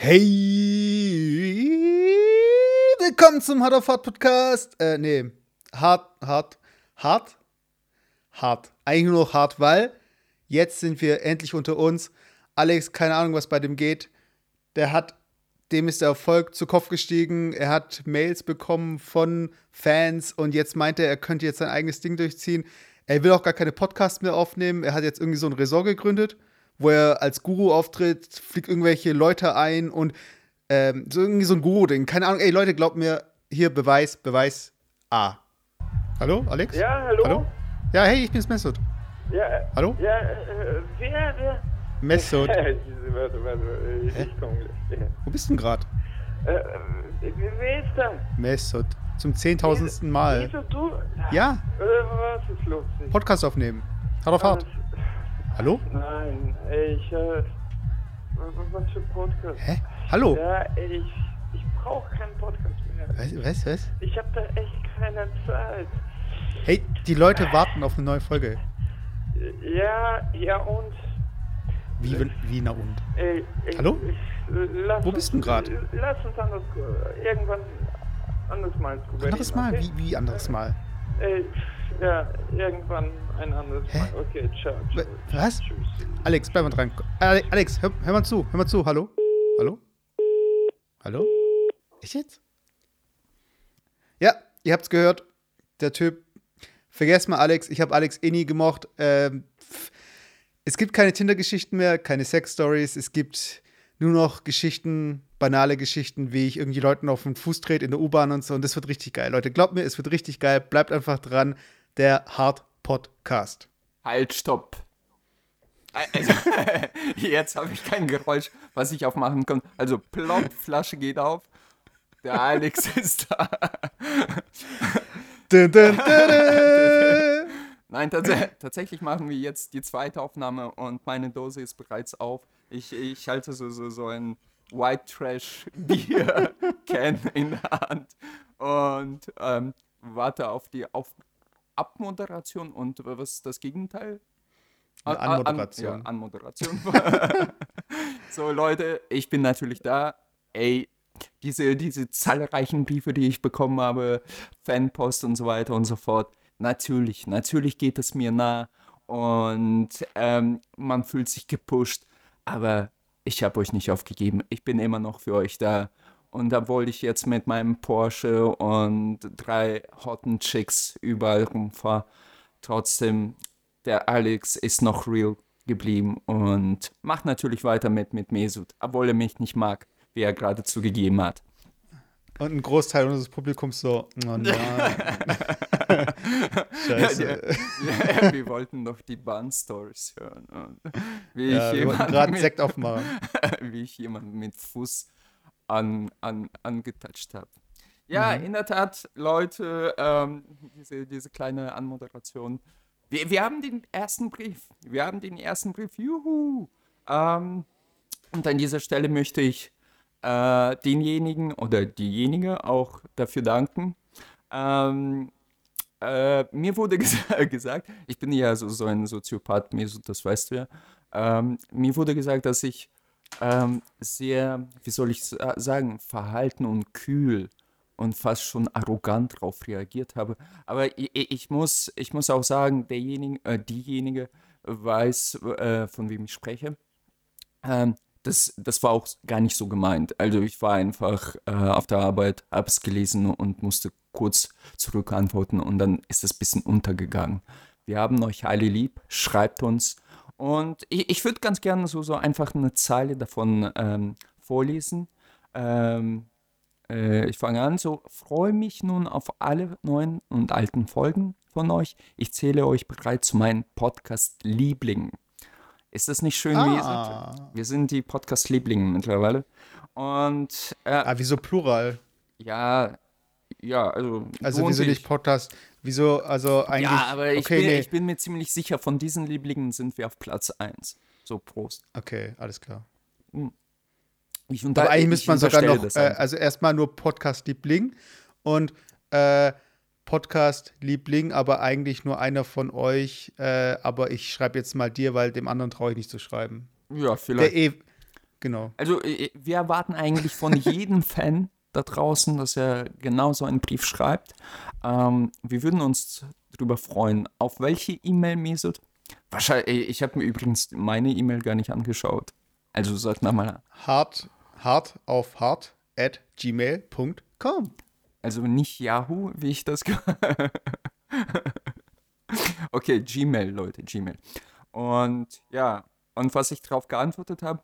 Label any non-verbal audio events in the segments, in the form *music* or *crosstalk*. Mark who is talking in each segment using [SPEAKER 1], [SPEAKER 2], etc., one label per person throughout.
[SPEAKER 1] Hey, willkommen zum Hard of Hard Podcast. Äh, nee, hart, hart, hart, hart. Eigentlich nur noch hart, weil jetzt sind wir endlich unter uns. Alex, keine Ahnung, was bei dem geht. Der hat, dem ist der Erfolg zu Kopf gestiegen. Er hat Mails bekommen von Fans und jetzt meint er, er könnte jetzt sein eigenes Ding durchziehen. Er will auch gar keine Podcasts mehr aufnehmen. Er hat jetzt irgendwie so ein Resort gegründet, wo er als Guru auftritt, fliegt irgendwelche Leute ein und ähm, so irgendwie so ein Guru-Ding. Keine Ahnung, ey Leute, glaubt mir, hier Beweis, Beweis A. Hallo, Alex?
[SPEAKER 2] Ja, hallo?
[SPEAKER 1] Hallo? Ja, hey, ich bin's Messut.
[SPEAKER 2] Ja,
[SPEAKER 1] Hallo?
[SPEAKER 2] Ja, äh, wer, wer?
[SPEAKER 1] Messut. *laughs*
[SPEAKER 2] warte, warte, ich,
[SPEAKER 1] Hä?
[SPEAKER 2] ich komme gleich. Ja.
[SPEAKER 1] Wo bist du denn gerade?
[SPEAKER 2] Äh, wer wer ist da?
[SPEAKER 1] Messut. Zum zehntausendsten Mal.
[SPEAKER 2] Wieso du?
[SPEAKER 1] Ja,
[SPEAKER 2] Äh, was ist los?
[SPEAKER 1] Podcast aufnehmen. Hart auf hart. Hallo?
[SPEAKER 2] Nein, ey, ich, äh, was für Podcast?
[SPEAKER 1] Hä? Hallo?
[SPEAKER 2] Ja, ey, ich, ich brauche keinen Podcast mehr.
[SPEAKER 1] Was, was, was?
[SPEAKER 2] Ich habe da echt keine Zeit.
[SPEAKER 1] Hey, die Leute warten auf eine neue Folge.
[SPEAKER 2] Ja, ja und?
[SPEAKER 1] Wie, wie na und?
[SPEAKER 2] Ey, ey,
[SPEAKER 1] Hallo?
[SPEAKER 2] Ich, lass
[SPEAKER 1] Wo bist du denn grad?
[SPEAKER 2] Lass uns anders, äh, irgendwann anders mal Gouvernement,
[SPEAKER 1] Anderes Mal?
[SPEAKER 2] Okay?
[SPEAKER 1] Wie, wie anderes Mal?
[SPEAKER 2] Ey, ja, irgendwann ein anderes
[SPEAKER 1] Hä?
[SPEAKER 2] Mal. Okay, ciao. Ciao.
[SPEAKER 1] was?
[SPEAKER 2] Tschüss.
[SPEAKER 1] Alex, bleib mal dran. Ale- Alex, hör, hör mal zu, hör mal zu. Hallo? Hallo? Hallo? Ich jetzt? Ja, ihr habt's gehört. Der Typ. Vergesst mal Alex, ich habe Alex eh nie gemocht. Ähm, es gibt keine Tinder-Geschichten mehr, keine Sex-Stories. Es gibt nur noch Geschichten, banale Geschichten, wie ich irgendwie Leuten auf den Fuß trete in der U-Bahn und so. Und das wird richtig geil. Leute, glaubt mir, es wird richtig geil. Bleibt einfach dran. Der Hard Podcast.
[SPEAKER 3] Halt, stopp. Also, *laughs* jetzt habe ich kein Geräusch, was ich aufmachen kann. Also, plopp, Flasche geht auf. Der Alex *laughs* ist da.
[SPEAKER 1] Dun, dun, dun.
[SPEAKER 3] Nein, tats tatsächlich machen wir jetzt die zweite Aufnahme und meine Dose ist bereits auf. Ich, ich halte so, so, so ein White Trash Bier *laughs* Can in der Hand und ähm, warte auf die auf Abmoderation und was ist das Gegenteil?
[SPEAKER 1] Eine
[SPEAKER 3] An- an-
[SPEAKER 1] Anmoderation.
[SPEAKER 3] ja, Anmoderation. *laughs* *laughs* so, Leute, ich bin natürlich da. Ey, diese, diese zahlreichen Briefe, die ich bekommen habe, Fanpost und so weiter und so fort. Natürlich, natürlich geht es mir nah und ähm, man fühlt sich gepusht, aber ich habe euch nicht aufgegeben. Ich bin immer noch für euch da. Und da wollte ich jetzt mit meinem Porsche und drei hotten Chicks überall rumfahren. Trotzdem, der Alex ist noch real geblieben und macht natürlich weiter mit mit Mesut, obwohl er mich nicht mag, wie er gerade zugegeben hat.
[SPEAKER 1] Und ein Großteil unseres Publikums so, oh nein. *laughs* Scheiße.
[SPEAKER 3] Ja, *laughs* wir wollten doch die Bahn-Stories hören. Und wie,
[SPEAKER 1] Ja,
[SPEAKER 3] ich
[SPEAKER 1] wir wollten
[SPEAKER 3] jemanden
[SPEAKER 1] gerade Sekt aufmachen. *laughs*
[SPEAKER 3] wie ich jemanden mit Fuß an, an, angetatscht habe. Ja, in der Tat, Leute, ähm, diese, diese kleine Anmoderation. Wir, wir haben den ersten Brief. Wir haben den ersten Brief. Juhu! Ähm, und an dieser Stelle möchte ich äh, denjenigen oder diejenige auch dafür danken. Ähm, äh, mir wurde *laughs* ges gesagt, ich bin ja so, so ein Soziopath, Mesut, das weißt du ja. Ähm, mir wurde gesagt, dass ich ähm, sehr, wie soll ich sa- sagen, verhalten und kühl und fast schon arrogant darauf reagiert habe. Aber ich, ich, muss, ich muss auch sagen, derjenige, äh, diejenige weiß, äh, von wem ich spreche. Ähm, das, das war auch gar nicht so gemeint. Also ich war einfach äh, auf der Arbeit, habe es gelesen und musste kurz zurückantworten und dann ist es ein bisschen untergegangen. Wir haben euch alle lieb, schreibt uns. Und ich, ich würde ganz gerne so, so einfach eine Zeile davon ähm, vorlesen. Ähm, äh, ich fange an, so freue mich nun auf alle neuen und alten Folgen von euch. Ich zähle euch bereits zu meinen Podcast-Lieblingen. Ist das nicht schön,
[SPEAKER 1] Ah.
[SPEAKER 3] Mesut? Wir sind die Podcast-Lieblinge mittlerweile. Und äh,
[SPEAKER 1] Ah, wieso Plural?
[SPEAKER 3] ja, ja, also.
[SPEAKER 1] Also wieso nicht Podcast? Wieso, also eigentlich.
[SPEAKER 3] Ja, aber ich,
[SPEAKER 1] okay,
[SPEAKER 3] bin,
[SPEAKER 1] nee.
[SPEAKER 3] ich bin mir ziemlich sicher, von diesen Lieblingen sind wir auf Platz 1. So, Prost.
[SPEAKER 1] Okay, alles klar.
[SPEAKER 3] Ich unter,
[SPEAKER 1] Aber eigentlich
[SPEAKER 3] ich
[SPEAKER 1] müsste man sogar noch,
[SPEAKER 3] das
[SPEAKER 1] äh, also erstmal nur Podcast-Liebling und äh, Podcast-Liebling, aber eigentlich nur einer von euch. Äh, aber ich schreibe jetzt mal dir, weil dem anderen traue ich nicht zu schreiben.
[SPEAKER 3] Ja, vielleicht.
[SPEAKER 1] eh, genau.
[SPEAKER 3] Also, äh, wir erwarten eigentlich von jedem *laughs* Fan da draußen, dass er genau so einen Brief schreibt. Ähm, wir würden uns darüber freuen. Auf welche E-Mail, Mesut? Wahrscheinlich, ich habe mir übrigens meine E-Mail gar nicht angeschaut. Also sag nochmal,
[SPEAKER 1] Hart, hart auf hart at gmail.com.
[SPEAKER 3] also nicht Yahoo, wie ich das. *laughs* okay, Gmail, Leute, Gmail. Und ja, und was ich darauf geantwortet habe,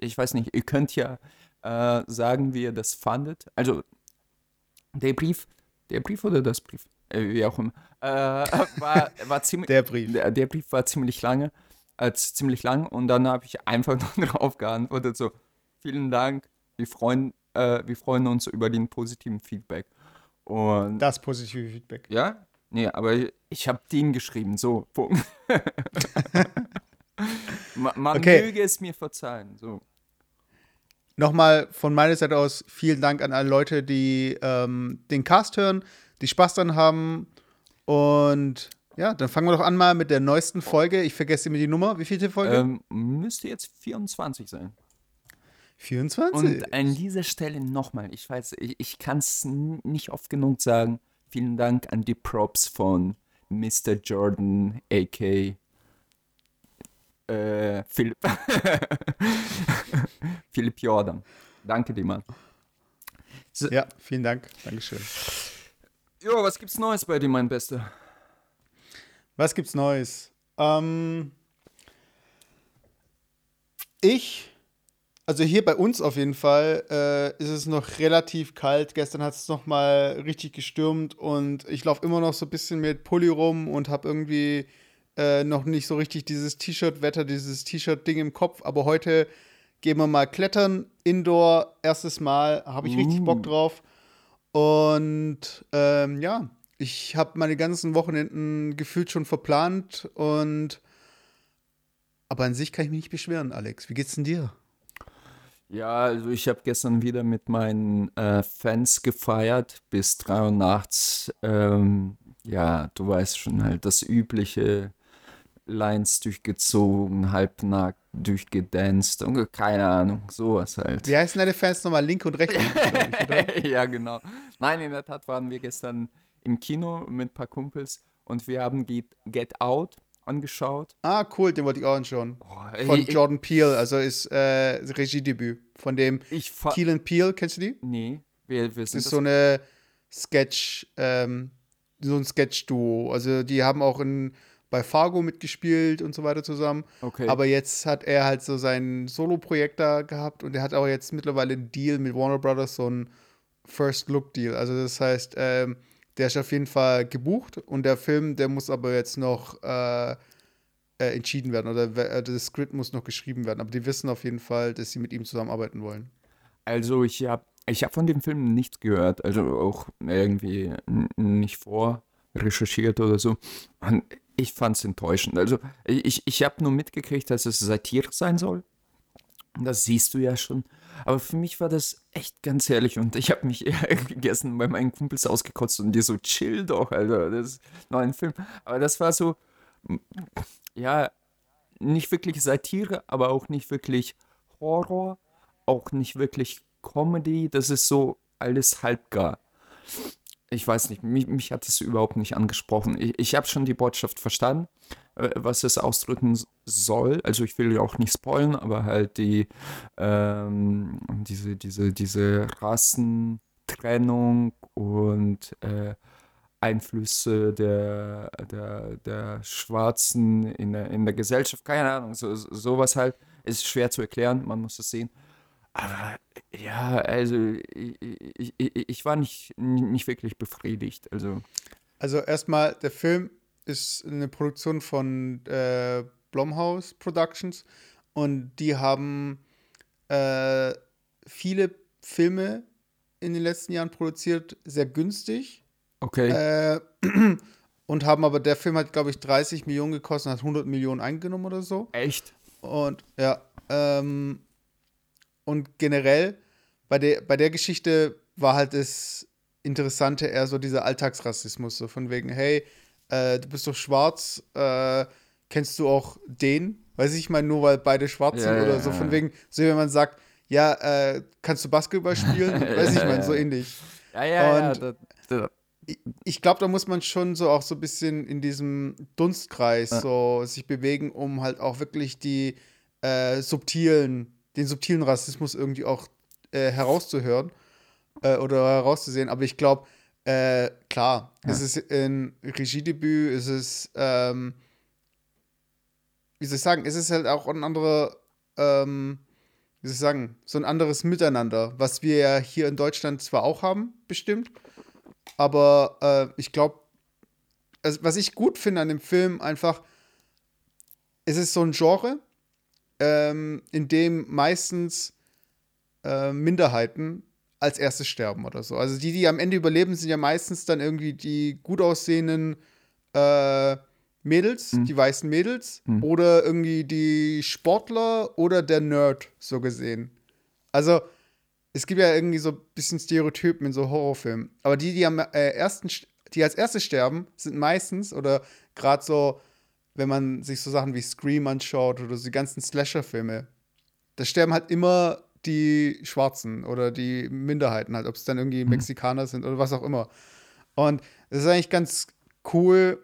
[SPEAKER 3] ich weiß nicht, ihr könnt ja äh, sagen, wie ihr das fandet. Also, der Brief, der Brief oder das Brief, äh, wie auch immer, äh, *laughs* war, war ziemlich.
[SPEAKER 1] Der Brief.
[SPEAKER 3] Der, der Brief war ziemlich lange, als ziemlich lang und dann habe ich einfach *laughs* nur darauf geantwortet, so, vielen Dank, wir freuen, äh, wir freuen uns über den positiven Feedback. Und
[SPEAKER 1] Das positive Feedback.
[SPEAKER 3] ja, nee, aber ich habe den geschrieben, so, Punkt. *laughs* Ma- Man
[SPEAKER 1] Okay.
[SPEAKER 3] möge es mir verzeihen, so.
[SPEAKER 1] Nochmal von meiner Seite aus vielen Dank an alle Leute, die ähm, den Cast hören, die Spaß dran haben. Und ja, dann fangen wir doch an mal mit der neuesten Folge. Ich vergesse immer die Nummer. Wie vielte Folge?
[SPEAKER 3] Ähm, müsste jetzt 24 sein.
[SPEAKER 1] 24.
[SPEAKER 3] Und an dieser Stelle nochmal, ich weiß, ich, ich kann es nicht oft genug sagen. Vielen Dank an die Props von Mr. Jordan, a.k. Äh, Philipp. *laughs* Philipp Jordan. Danke dir, Mann.
[SPEAKER 1] ja, vielen Dank. Dankeschön.
[SPEAKER 3] Jo, was gibt's Neues bei dir, mein Bester?
[SPEAKER 1] Was gibt's Neues? Ähm, ich, also hier bei uns auf jeden Fall, äh, ist es noch relativ kalt. Gestern hat es noch mal richtig gestürmt und ich laufe immer noch so ein bisschen mit Pulli rum und habe irgendwie äh, noch nicht so richtig dieses T-Shirt-Wetter, dieses T-Shirt-Ding im Kopf. Aber heute gehen wir mal klettern, Indoor, erstes Mal, habe ich richtig
[SPEAKER 3] Uh.
[SPEAKER 1] Bock drauf. Und ähm, ja, ich habe meine ganzen Wochenenden gefühlt schon verplant und aber an sich kann ich mich nicht beschweren, Alex. Wie geht's denn dir?
[SPEAKER 3] Ja, also ich habe gestern wieder mit meinen äh, Fans gefeiert bis 3 Uhr nachts. Ähm, ja, du weißt schon halt das übliche Lines durchgezogen, halbnackt durchgedanced und keine Ahnung, sowas halt.
[SPEAKER 1] Wie heißen deine Fans nochmal? Linke und rechte? *laughs*
[SPEAKER 3] ja, genau. Nein, in der Tat waren wir gestern im Kino mit ein paar Kumpels und wir haben Get, Get Out angeschaut.
[SPEAKER 1] Ah, cool, den wollte ich auch anschauen.
[SPEAKER 3] Boah,
[SPEAKER 1] Von Jordan Peele, also ist äh, Regiedebüt. Von dem
[SPEAKER 3] ich fa-
[SPEAKER 1] Keel and Peele, kennst du die?
[SPEAKER 3] Nee, wir, wir
[SPEAKER 1] Das
[SPEAKER 3] sind
[SPEAKER 1] ist so eine Sketch, ähm, so ein Sketch-Duo. Also die haben auch in, bei Fargo mitgespielt und so weiter zusammen.
[SPEAKER 3] okay.
[SPEAKER 1] Aber jetzt hat er halt so sein Solo-Projekt da gehabt und er hat auch jetzt mittlerweile einen Deal mit Warner Brothers, so ein First-Look-Deal. Also das heißt, ähm, der ist auf jeden Fall gebucht und der Film, der muss aber jetzt noch äh, äh, entschieden werden oder äh, das Skript muss noch geschrieben werden. Aber die wissen auf jeden Fall, dass sie mit ihm zusammenarbeiten wollen.
[SPEAKER 3] Also ich habe ich hab von dem Film nichts gehört, also auch irgendwie nicht vorrecherchiert oder so. Und ich fand es enttäuschend. Also ich, ich habe nur mitgekriegt, dass es Satire sein soll. Das siehst du ja schon. Aber für mich war das echt ganz ehrlich und ich habe mich *laughs* gestern bei meinen Kumpels ausgekotzt und die so, chill doch, Alter, das ist noch ein Film. Aber das war so, m- ja, nicht wirklich Satire, aber auch nicht wirklich Horror, auch nicht wirklich Comedy. Das ist so alles halbgar. Ich weiß nicht, mich, mich hat es überhaupt nicht angesprochen. Ich, ich habe schon die Botschaft verstanden, äh, was es ausdrücken s- soll. Also ich will ja auch nicht spoilen, aber halt die ähm, diese, diese, diese Rassentrennung und äh, Einflüsse der, der, der Schwarzen in der, in der Gesellschaft, keine Ahnung, so, so- sowas halt, ist schwer zu erklären, man muss es sehen. Aber ja, also ich, ich, ich, ich war nicht, nicht wirklich befriedigt. Also,
[SPEAKER 1] Also erstmal, der Film ist eine Produktion von äh, Blumhouse Productions und die haben äh, viele Filme in den letzten Jahren produziert, sehr günstig.
[SPEAKER 3] okay.
[SPEAKER 1] Äh, *clears throat* und haben aber, der Film hat, glaube ich, 30 Millionen gekostet, hat 100 Millionen eingenommen oder so.
[SPEAKER 3] Echt?
[SPEAKER 1] Und ja, ähm, und generell bei der, bei der Geschichte war halt es Interessante eher so dieser Alltagsrassismus, so von wegen, hey, äh, du bist doch schwarz, äh, kennst du auch den? Weiß ich mal, nur weil beide schwarz sind
[SPEAKER 3] Ja,
[SPEAKER 1] oder
[SPEAKER 3] ja,
[SPEAKER 1] so,
[SPEAKER 3] ja.
[SPEAKER 1] von wegen, so wenn man sagt, ja, äh, kannst du Basketball spielen? *laughs* Weiß ich mal, so ähnlich.
[SPEAKER 3] Ja, ja, ja.
[SPEAKER 1] Und-
[SPEAKER 3] Da, da,
[SPEAKER 1] Ich- Ich glaube, da muss man schon so auch so ein bisschen in diesem Dunstkreis
[SPEAKER 3] Ja.
[SPEAKER 1] so sich bewegen, um halt auch wirklich die äh, subtilen, den subtilen Rassismus irgendwie auch äh, herauszuhören äh, oder herauszusehen. Aber ich glaube, äh, klar,
[SPEAKER 3] Ja.
[SPEAKER 1] es ist ein Regiedebüt, es ist, ähm, wie soll ich sagen, es ist halt auch ein anderer, ähm, wie soll ich sagen, so ein anderes Miteinander, was wir ja hier in Deutschland zwar auch haben, bestimmt, aber äh, ich glaube, also, was ich gut finde an dem Film, einfach, es ist so ein Genre, ähm, in dem meistens äh, Minderheiten als erstes sterben oder so. Also die, die am Ende überleben, sind ja meistens dann irgendwie die gut aussehenden äh, Mädels,
[SPEAKER 3] Mhm.
[SPEAKER 1] die weißen Mädels,
[SPEAKER 3] Mhm.
[SPEAKER 1] oder irgendwie die Sportler oder der Nerd, so gesehen. Also, es gibt ja irgendwie so ein bisschen Stereotypen in so Horrorfilmen. Aber die, die am äh, ersten, st- die als erstes sterben, sind meistens, oder gerade so, wenn man sich so Sachen wie Scream anschaut oder so die ganzen Slasher-Filme, da sterben halt immer die Schwarzen oder die Minderheiten halt, ob es dann irgendwie Mexikaner sind oder was auch immer. Und es ist eigentlich ganz cool,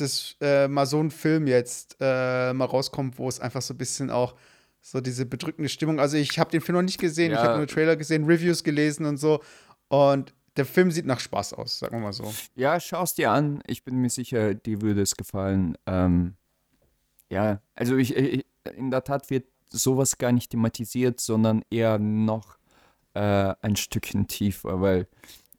[SPEAKER 1] dass äh, mal so ein Film jetzt äh, mal rauskommt, wo es einfach so ein bisschen auch so diese bedrückende Stimmung. Also ich habe den Film noch nicht gesehen, ich
[SPEAKER 3] Ja.
[SPEAKER 1] habe nur Trailer gesehen, Reviews gelesen und so. Und der Film sieht nach Spaß aus, sagen wir mal so.
[SPEAKER 3] Ja, schau's dir an. Ich bin mir sicher, dir würde es gefallen. Ähm, ja, also ich, ich, in der Tat wird sowas gar nicht thematisiert, sondern eher noch äh, ein Stückchen tiefer, weil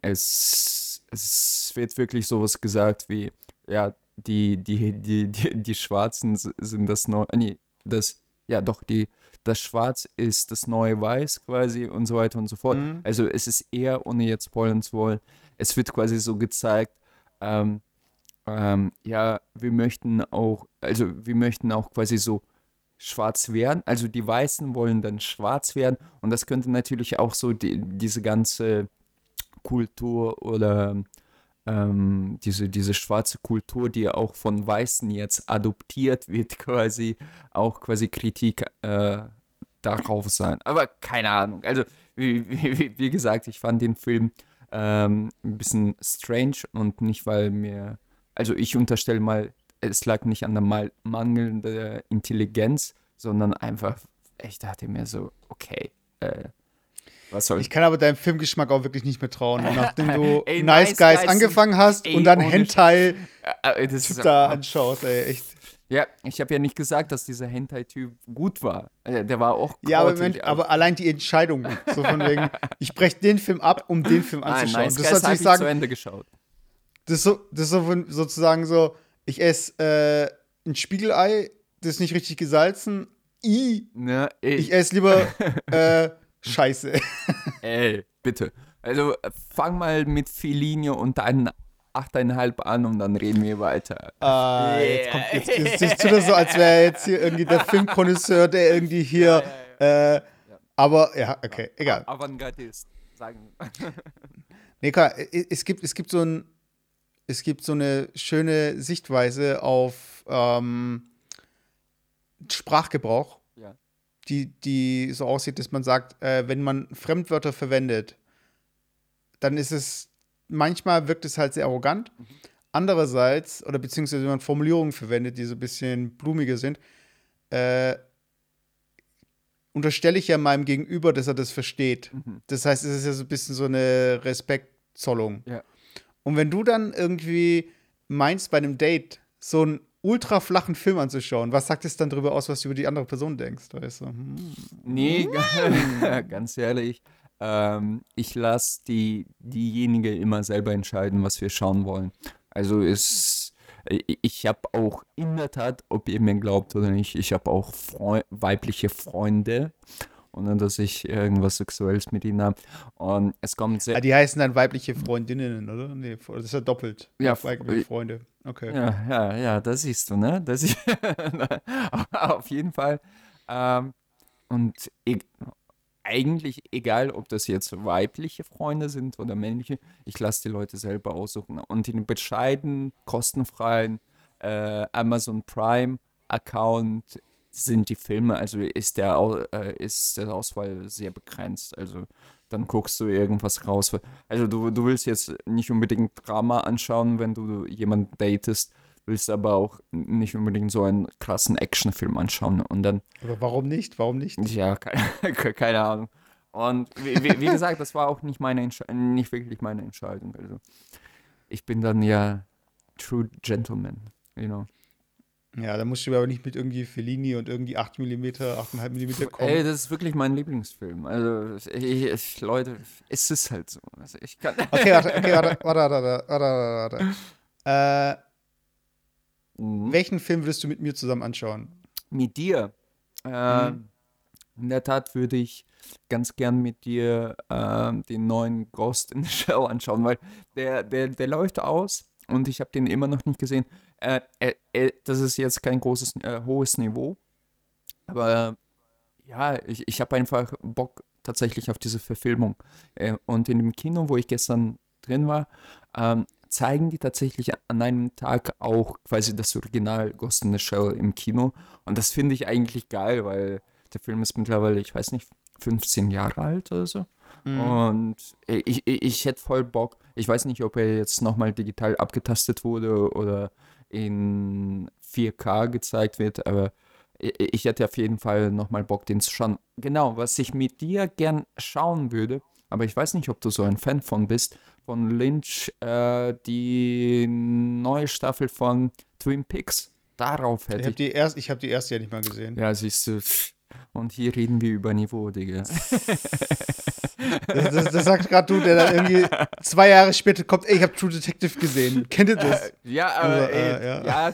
[SPEAKER 3] es, es wird wirklich sowas gesagt wie, ja, die, die, die, die, die Schwarzen sind das neue, nee, das, ja doch, die, das Schwarz ist das neue Weiß quasi und so weiter und so fort.
[SPEAKER 1] Mhm.
[SPEAKER 3] Also es ist eher, ohne jetzt spoilern zu wollen, es wird quasi so gezeigt, ähm, ähm, ja, wir möchten auch, also wir möchten auch quasi so schwarz werden, also die Weißen wollen dann schwarz werden und das könnte natürlich auch so die, diese ganze Kultur oder ähm, diese, diese schwarze Kultur, die auch von Weißen jetzt adoptiert wird, *laughs* quasi auch quasi Kritik äh, darauf sein. Aber keine Ahnung. Also, wie, wie, wie gesagt, ich fand den Film ähm, ein bisschen strange und nicht, weil mir, also ich unterstelle mal, es lag nicht an der mal mangelnden Intelligenz, sondern einfach, ich dachte mir so, okay, äh, was soll
[SPEAKER 1] Ich kann aber deinem Filmgeschmack auch wirklich nicht mehr trauen. *laughs* Nachdem du
[SPEAKER 3] Ey,
[SPEAKER 1] Nice
[SPEAKER 3] Nice
[SPEAKER 1] Guys
[SPEAKER 3] Guys
[SPEAKER 1] angefangen hast
[SPEAKER 3] ey,
[SPEAKER 1] und dann Hentai
[SPEAKER 3] Äh, äh, das ist,
[SPEAKER 1] da anschaust, ey, echt.
[SPEAKER 3] Ja, ich habe ja nicht gesagt, dass dieser Hentai-Typ gut war. Äh, Der war auch
[SPEAKER 1] Ja, aber, Mensch, aber allein die Entscheidung, so von wegen, *laughs* ich breche den Film ab, um den Film
[SPEAKER 3] Nein,
[SPEAKER 1] anzuschauen.
[SPEAKER 3] Nice
[SPEAKER 1] das
[SPEAKER 3] Guys
[SPEAKER 1] natürlich
[SPEAKER 3] ich
[SPEAKER 1] sagen,
[SPEAKER 3] zu Ende geschaut.
[SPEAKER 1] Das ist so, das ist so sozusagen so, ich esse äh, ein Spiegelei, das ist nicht richtig gesalzen. I,
[SPEAKER 3] Ne, ey,
[SPEAKER 1] ich esse lieber *laughs* äh, Scheiße.
[SPEAKER 3] ey, bitte. Also fang mal mit Fellini und deinen 8,5 an und dann reden wir weiter.
[SPEAKER 1] Ah, jetzt kommt jetzt, jetzt, jetzt tut er so, als wäre jetzt hier irgendwie der Filmkonnoisseur, der irgendwie hier. Äh, aber ja, okay, egal.
[SPEAKER 3] Avantgardist, sagen. *laughs*
[SPEAKER 1] Nee, klar, es gibt, es gibt so ein, es gibt so eine schöne Sichtweise auf ähm, Sprachgebrauch,
[SPEAKER 3] Ja.
[SPEAKER 1] Die, die so aussieht, dass man sagt, äh, wenn man Fremdwörter verwendet, dann ist es, manchmal wirkt es halt sehr arrogant. Andererseits, oder beziehungsweise wenn man Formulierungen verwendet, die so ein bisschen blumiger sind, äh, unterstelle ich ja meinem Gegenüber, dass er das versteht.
[SPEAKER 3] Mhm.
[SPEAKER 1] Das heißt, es ist ja so ein bisschen so eine Respektzollung.
[SPEAKER 3] Ja.
[SPEAKER 1] Und wenn du dann irgendwie meinst, bei einem Date so einen ultra flachen Film anzuschauen, was sagt es dann darüber aus, was du über die andere Person denkst? Weißt du? Hm.
[SPEAKER 3] Nee, *laughs* ganz ehrlich, ähm, ich lasse die, diejenige immer selber entscheiden, was wir schauen wollen. Also ich, ich habe auch in der Tat, ob ihr mir glaubt oder nicht, ich habe auch Freu weibliche Freunde, ohne dass ich irgendwas Sexuelles mit ihnen habe. Und es kommt sehr,
[SPEAKER 1] Ah, die heißen dann weibliche Freundinnen, oder? Nee, das ist ja doppelt.
[SPEAKER 3] Ja,
[SPEAKER 1] weibliche
[SPEAKER 3] f-
[SPEAKER 1] Freunde. Okay.
[SPEAKER 3] Ja, ja, ja, das siehst du, ne? Das ist *laughs* auf jeden Fall. Ähm, und ich, eigentlich egal, ob das jetzt weibliche Freunde sind oder männliche, ich lasse die Leute selber aussuchen. Und in bescheiden, kostenfreien äh, Amazon Prime Account sind die Filme, also ist der, äh, ist der Auswahl sehr begrenzt. Also dann guckst du irgendwas raus. Also du, du willst jetzt nicht unbedingt Drama anschauen, wenn du jemanden datest, willst aber auch nicht unbedingt so einen krassen Actionfilm anschauen. Und dann
[SPEAKER 1] Oder warum nicht? Warum nicht?
[SPEAKER 3] ja, keine, keine Ahnung. Und wie, wie, wie gesagt, das war auch nicht meine Entscheidung, nicht wirklich meine Entscheidung. Also ich bin dann ja True Gentleman, you know.
[SPEAKER 1] Ja, da musst du aber nicht mit irgendwie Fellini und irgendwie 8 mm, 8,5 mm kommen.
[SPEAKER 3] Ey, das ist wirklich mein Lieblingsfilm. Also ich, ich, Leute, es ist halt so. Also ich kann. *laughs*
[SPEAKER 1] Okay, warte, okay, warte, warte, warte, warte, warte, warte. Äh,
[SPEAKER 3] Mhm.
[SPEAKER 1] welchen Film würdest du mit mir zusammen anschauen?
[SPEAKER 3] mit dir. Äh,
[SPEAKER 1] Mhm.
[SPEAKER 3] In der Tat würde ich ganz gern mit dir ähm, den neuen Ghost in the Shell *laughs* anschauen, weil der, der, der läuft aus und ich habe den immer noch nicht gesehen. Äh, äh, äh, das ist jetzt kein großes, äh, hohes Niveau, aber ja, ich, ich habe einfach Bock tatsächlich auf diese Verfilmung. Äh, und in dem Kino, wo ich gestern drin war, ähm, zeigen die tatsächlich an einem Tag auch quasi das Original Ghost in the Shell im Kino. Und das finde ich eigentlich geil, weil der Film ist mittlerweile, ich weiß nicht, 15 Jahre alt oder so. Und ich, ich, ich hätte voll Bock. Ich weiß nicht, ob er jetzt nochmal digital abgetastet wurde oder in 4K gezeigt wird, aber ich, ich hätte auf jeden Fall nochmal Bock, den zu schauen. Genau, was ich mit dir gern schauen würde, aber ich weiß nicht, ob du so ein Fan von bist, von Lynch, äh, die neue Staffel von Twin Peaks. Darauf
[SPEAKER 1] Ich
[SPEAKER 3] hätte
[SPEAKER 1] habe
[SPEAKER 3] ich.
[SPEAKER 1] die, erst, ich hab die erste ja nicht mal gesehen.
[SPEAKER 3] Ja, siehst du. Und hier reden wir über Niveau, Digga.
[SPEAKER 1] Das, das, das sagt gerade du, der dann irgendwie zwei Jahre später kommt, ey, ich habe True Detective gesehen. Kennt ihr das?
[SPEAKER 3] Ja, aber
[SPEAKER 1] Also,
[SPEAKER 3] ey,
[SPEAKER 1] äh, ja.
[SPEAKER 3] ja.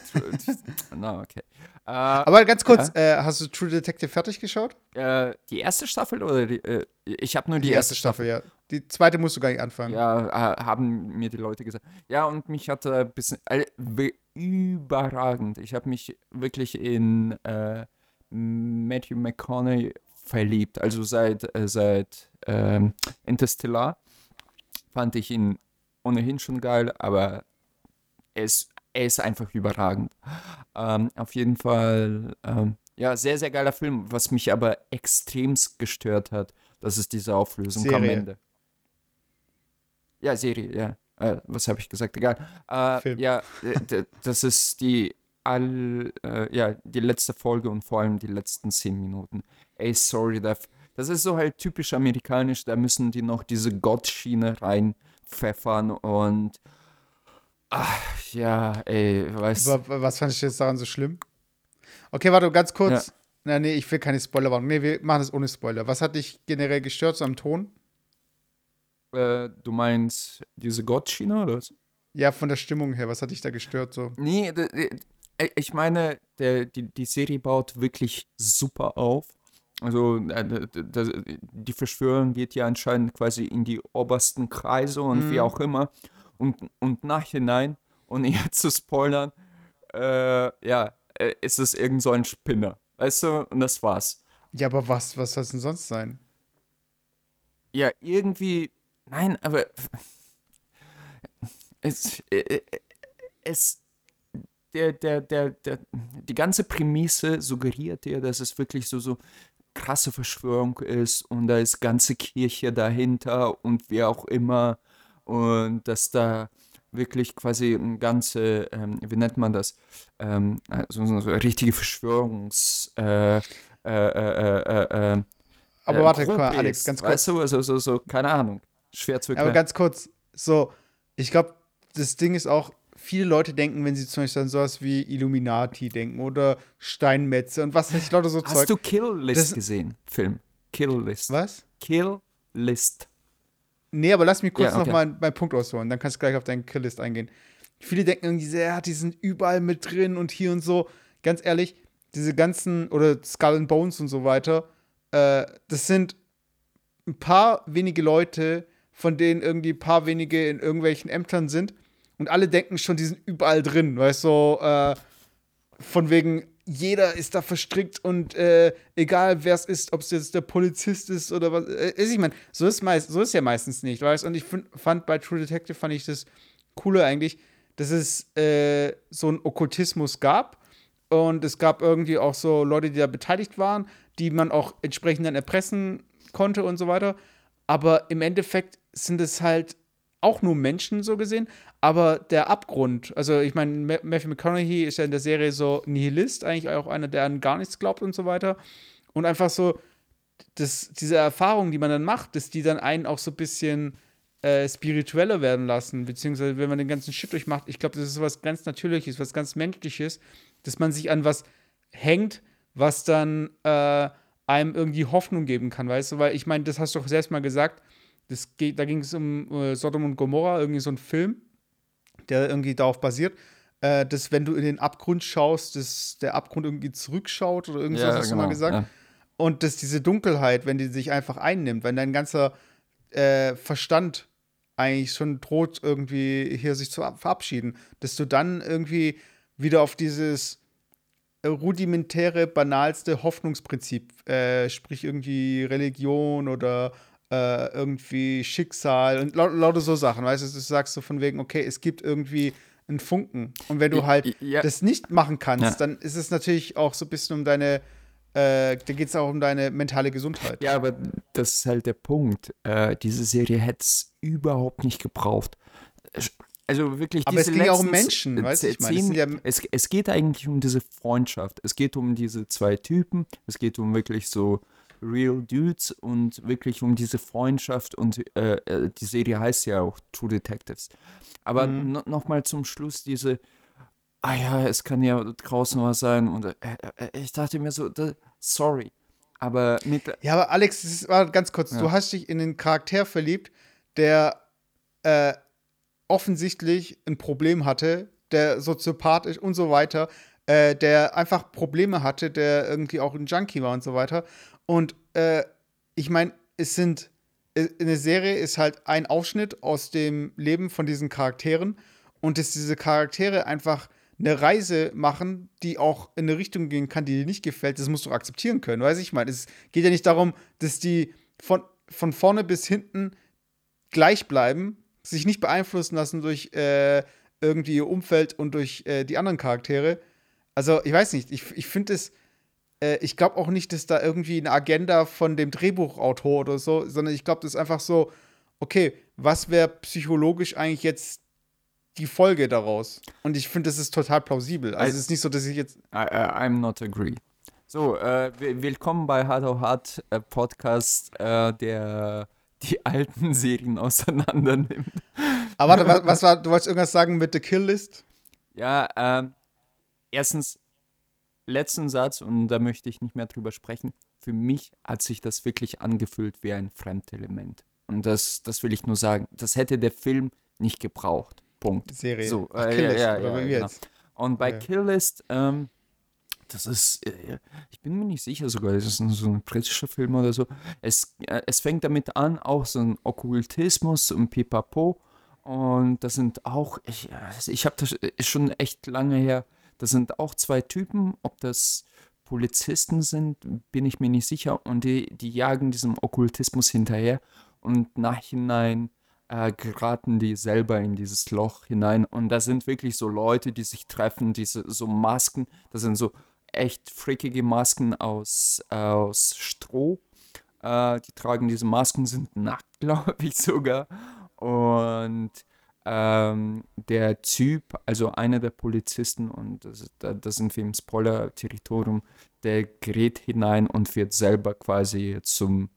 [SPEAKER 3] Na, okay. Äh,
[SPEAKER 1] Aber ganz kurz, äh, hast du True Detective fertig geschaut?
[SPEAKER 3] äh, die erste Staffel oder die, äh, ich habe nur die,
[SPEAKER 1] Die erste Staffel, ja. Die zweite musst du gar nicht anfangen.
[SPEAKER 3] Ja, äh, haben mir die Leute gesagt. Ja, und mich hat ein bisschen äh, überragend. Ich habe mich wirklich in äh, Matthew McConaughey verliebt. Also seit, äh, seit ähm, Interstellar fand ich ihn ohnehin schon geil, aber er ist, er ist einfach überragend. Ähm, auf jeden Fall, ähm, ja, sehr, sehr geiler Film. Was mich aber extremst gestört hat, das ist diese Auflösung am
[SPEAKER 1] Serie.
[SPEAKER 3] Ende. Ja, Serie, ja. Äh, was habe ich gesagt? Egal. Äh. Ja, das ist die all, äh, ja, die letzte Folge und vor allem die letzten zehn Minuten. Ey, sorry, das, das ist so halt typisch amerikanisch, da müssen die noch diese Gottschiene reinpfeffern und ach, ja, ey, weißt du.
[SPEAKER 1] Was fand ich jetzt daran so schlimm? Okay, warte, ganz kurz. Na, nee, ich will keine Spoiler machen. Nee, wir machen das ohne Spoiler. Was hat dich generell gestört so am Ton?
[SPEAKER 3] Äh, du meinst diese Gottschiene oder was?
[SPEAKER 1] Ja, von der Stimmung her, was hat dich da gestört so?
[SPEAKER 3] Nee, ich meine, der, die, die Serie baut wirklich super auf. Also äh, die Verschwörung geht ja anscheinend quasi in die obersten Kreise und wie
[SPEAKER 1] Mhm.
[SPEAKER 3] auch immer. Und, und nachhinein, ohne *laughs* jetzt zu spoilern, äh, ja, äh, ist es irgend so ein Spinner. Weißt du? Und das war's.
[SPEAKER 1] Ja, aber was, was soll es denn sonst sein?
[SPEAKER 3] Ja, irgendwie, nein, aber *laughs* es, äh, es der, der, der, der, die ganze Prämisse suggeriert dir, dass es wirklich so, so krasse Verschwörung ist und da ist ganze Kirche dahinter und wie auch immer und dass da wirklich quasi ein ganze, ähm, wie nennt man das, ähm, also so eine richtige Verschwörungs, äh, äh, äh, äh, äh,
[SPEAKER 1] Aber
[SPEAKER 3] äh,
[SPEAKER 1] warte, mal, Alex, ganz kurz.
[SPEAKER 3] Weißt du, also so, so, keine Ahnung. Schwer zu
[SPEAKER 1] Aber
[SPEAKER 3] erklären.
[SPEAKER 1] ganz kurz, so, ich glaube, das Ding ist auch, viele Leute denken, wenn sie zum Beispiel an sowas wie Illuminati denken oder Steinmetze und was weiß ich, Leute so
[SPEAKER 3] Hast
[SPEAKER 1] Zeug.
[SPEAKER 3] du Kill List
[SPEAKER 1] Das-
[SPEAKER 3] gesehen? Film. Kill List.
[SPEAKER 1] was?
[SPEAKER 3] Kill List.
[SPEAKER 1] Nee, aber lass mich kurz
[SPEAKER 3] Ja, okay.
[SPEAKER 1] noch mal meinen Punkt ausholen, dann kannst du gleich auf deinen Killlist eingehen. Viele denken irgendwie, ja, die sind überall mit drin und hier und so. Ganz ehrlich, diese ganzen, oder Skull and Bones und so weiter, äh, das sind ein paar wenige Leute, von denen irgendwie ein paar wenige in irgendwelchen Ämtern sind und alle denken schon, die sind überall drin, weißt du, so, äh, von wegen, jeder ist da verstrickt und äh, egal wer es ist, ob es jetzt der Polizist ist oder was. Äh, ich meine, so ist meist, so ist ja meistens nicht, weißt Und ich find, fand bei True Detective fand ich das Coole eigentlich, dass es äh, so einen Okkultismus gab. Und es gab irgendwie auch so Leute, die da beteiligt waren, die man auch entsprechend dann erpressen konnte und so weiter. Aber im Endeffekt sind es halt auch nur Menschen so gesehen, aber der Abgrund, also ich meine, Matthew McConaughey ist ja in der Serie so Nihilist, eigentlich auch einer, der an gar nichts glaubt und so weiter. Und einfach so, dass diese Erfahrungen, die man dann macht, dass die dann einen auch so ein bisschen äh, spiritueller werden lassen, beziehungsweise wenn man den ganzen Shit durchmacht, ich glaube, das ist was ganz Natürliches, was ganz Menschliches, dass man sich an was hängt, was dann äh, einem irgendwie Hoffnung geben kann, weißt du? Weil ich meine, das hast du doch selbst mal gesagt, das geht, da ging es um äh, Sodom und Gomorra, irgendwie so ein Film, der irgendwie darauf basiert, äh, dass wenn du in den Abgrund schaust, dass der Abgrund irgendwie zurückschaut oder irgendwas, ja, hast genau, du mal gesagt. Ja. Und dass diese Dunkelheit, wenn die sich einfach einnimmt, wenn dein ganzer äh, Verstand eigentlich schon droht, irgendwie hier sich zu verabschieden, dass du dann irgendwie wieder auf dieses rudimentäre, banalste Hoffnungsprinzip, äh, sprich irgendwie Religion oder äh, irgendwie Schicksal und laut, lauter so Sachen, weißt du, du sagst so von wegen, okay, es gibt irgendwie einen Funken. Und wenn du halt ja. das nicht machen kannst, ja. dann ist es natürlich auch so ein bisschen um deine, äh, da geht es auch um deine mentale Gesundheit.
[SPEAKER 3] Ja, aber das ist halt der Punkt. Äh, diese Serie hätte es überhaupt nicht gebraucht. Also wirklich,
[SPEAKER 1] aber es geht ja auch um Menschen, weißt du? Ich meine,
[SPEAKER 3] ja es, es geht eigentlich um diese Freundschaft. Es geht um diese zwei Typen. Es geht um wirklich so Real Dudes und wirklich um diese Freundschaft und äh, äh, die Serie heißt ja auch True Detectives. Aber mhm. no, nochmal zum Schluss diese, ah ja, es kann ja draußen was sein und äh, äh, ich dachte mir so, da, sorry. Aber mit.
[SPEAKER 1] Ja, aber Alex, das war ganz kurz, ja. du hast dich in den Charakter verliebt, der äh, offensichtlich ein Problem hatte, der soziopathisch und so weiter, äh, der einfach Probleme hatte, der irgendwie auch ein Junkie war und so weiter. Und äh, ich meine, es sind, äh, eine Serie ist halt ein Ausschnitt aus dem Leben von diesen Charakteren und dass diese Charaktere einfach eine Reise machen, die auch in eine Richtung gehen kann, die dir nicht gefällt, das musst du akzeptieren können. Weiß ich meine, es geht ja nicht darum, dass die von, von vorne bis hinten gleich bleiben, sich nicht beeinflussen lassen durch äh, irgendwie ihr Umfeld und durch äh, die anderen Charaktere. Also, ich weiß nicht, ich, ich finde es äh, ich glaube auch nicht, dass da irgendwie eine Agenda von dem Drehbuchautor oder so, sondern ich glaube, das ist einfach so, okay, was wäre psychologisch eigentlich jetzt die Folge daraus? Und ich finde, das ist total plausibel. Also I, es ist nicht so, dass ich jetzt.
[SPEAKER 3] I, I'm not agree. So, äh, willkommen bei Hard of Hard äh, Podcast, äh, der die *laughs* alten Serien auseinander nimmt.
[SPEAKER 1] Aber warte, was, was war, du wolltest irgendwas sagen mit der Kill List?
[SPEAKER 3] Ja, ähm, erstens, letzten Satz, und da möchte ich nicht mehr drüber sprechen. Für mich hat sich das wirklich angefühlt wie ein Fremdelement. Und das, das will ich nur sagen. Das hätte der Film nicht gebraucht. Punkt.
[SPEAKER 1] Serie.
[SPEAKER 3] So, Ach, äh, Kill ja, ja, ja, genau. Und bei ja. Kill List, ähm, das ist, äh, ich bin mir nicht sicher sogar, das ist so ein britischer Film oder so. Es, äh, es fängt damit an, auch so ein Okkultismus und Pipapo. Und das sind auch, ich, äh, ich habe das ist schon echt lange her, das sind auch zwei Typen, ob das Polizisten sind, bin ich mir nicht sicher. Und die, die jagen diesem Okkultismus hinterher und nachhinein äh, geraten die selber in dieses Loch hinein. Und da sind wirklich so Leute, die sich treffen, diese so Masken, das sind so echt freakige Masken aus, äh, aus Stroh. Äh, die tragen diese Masken, sind nackt, *laughs* glaube ich sogar. Und ähm, der Typ, also einer der Polizisten, und das, das sind wir im Spoiler-Territorium, der gerät hinein und wird selber quasi zum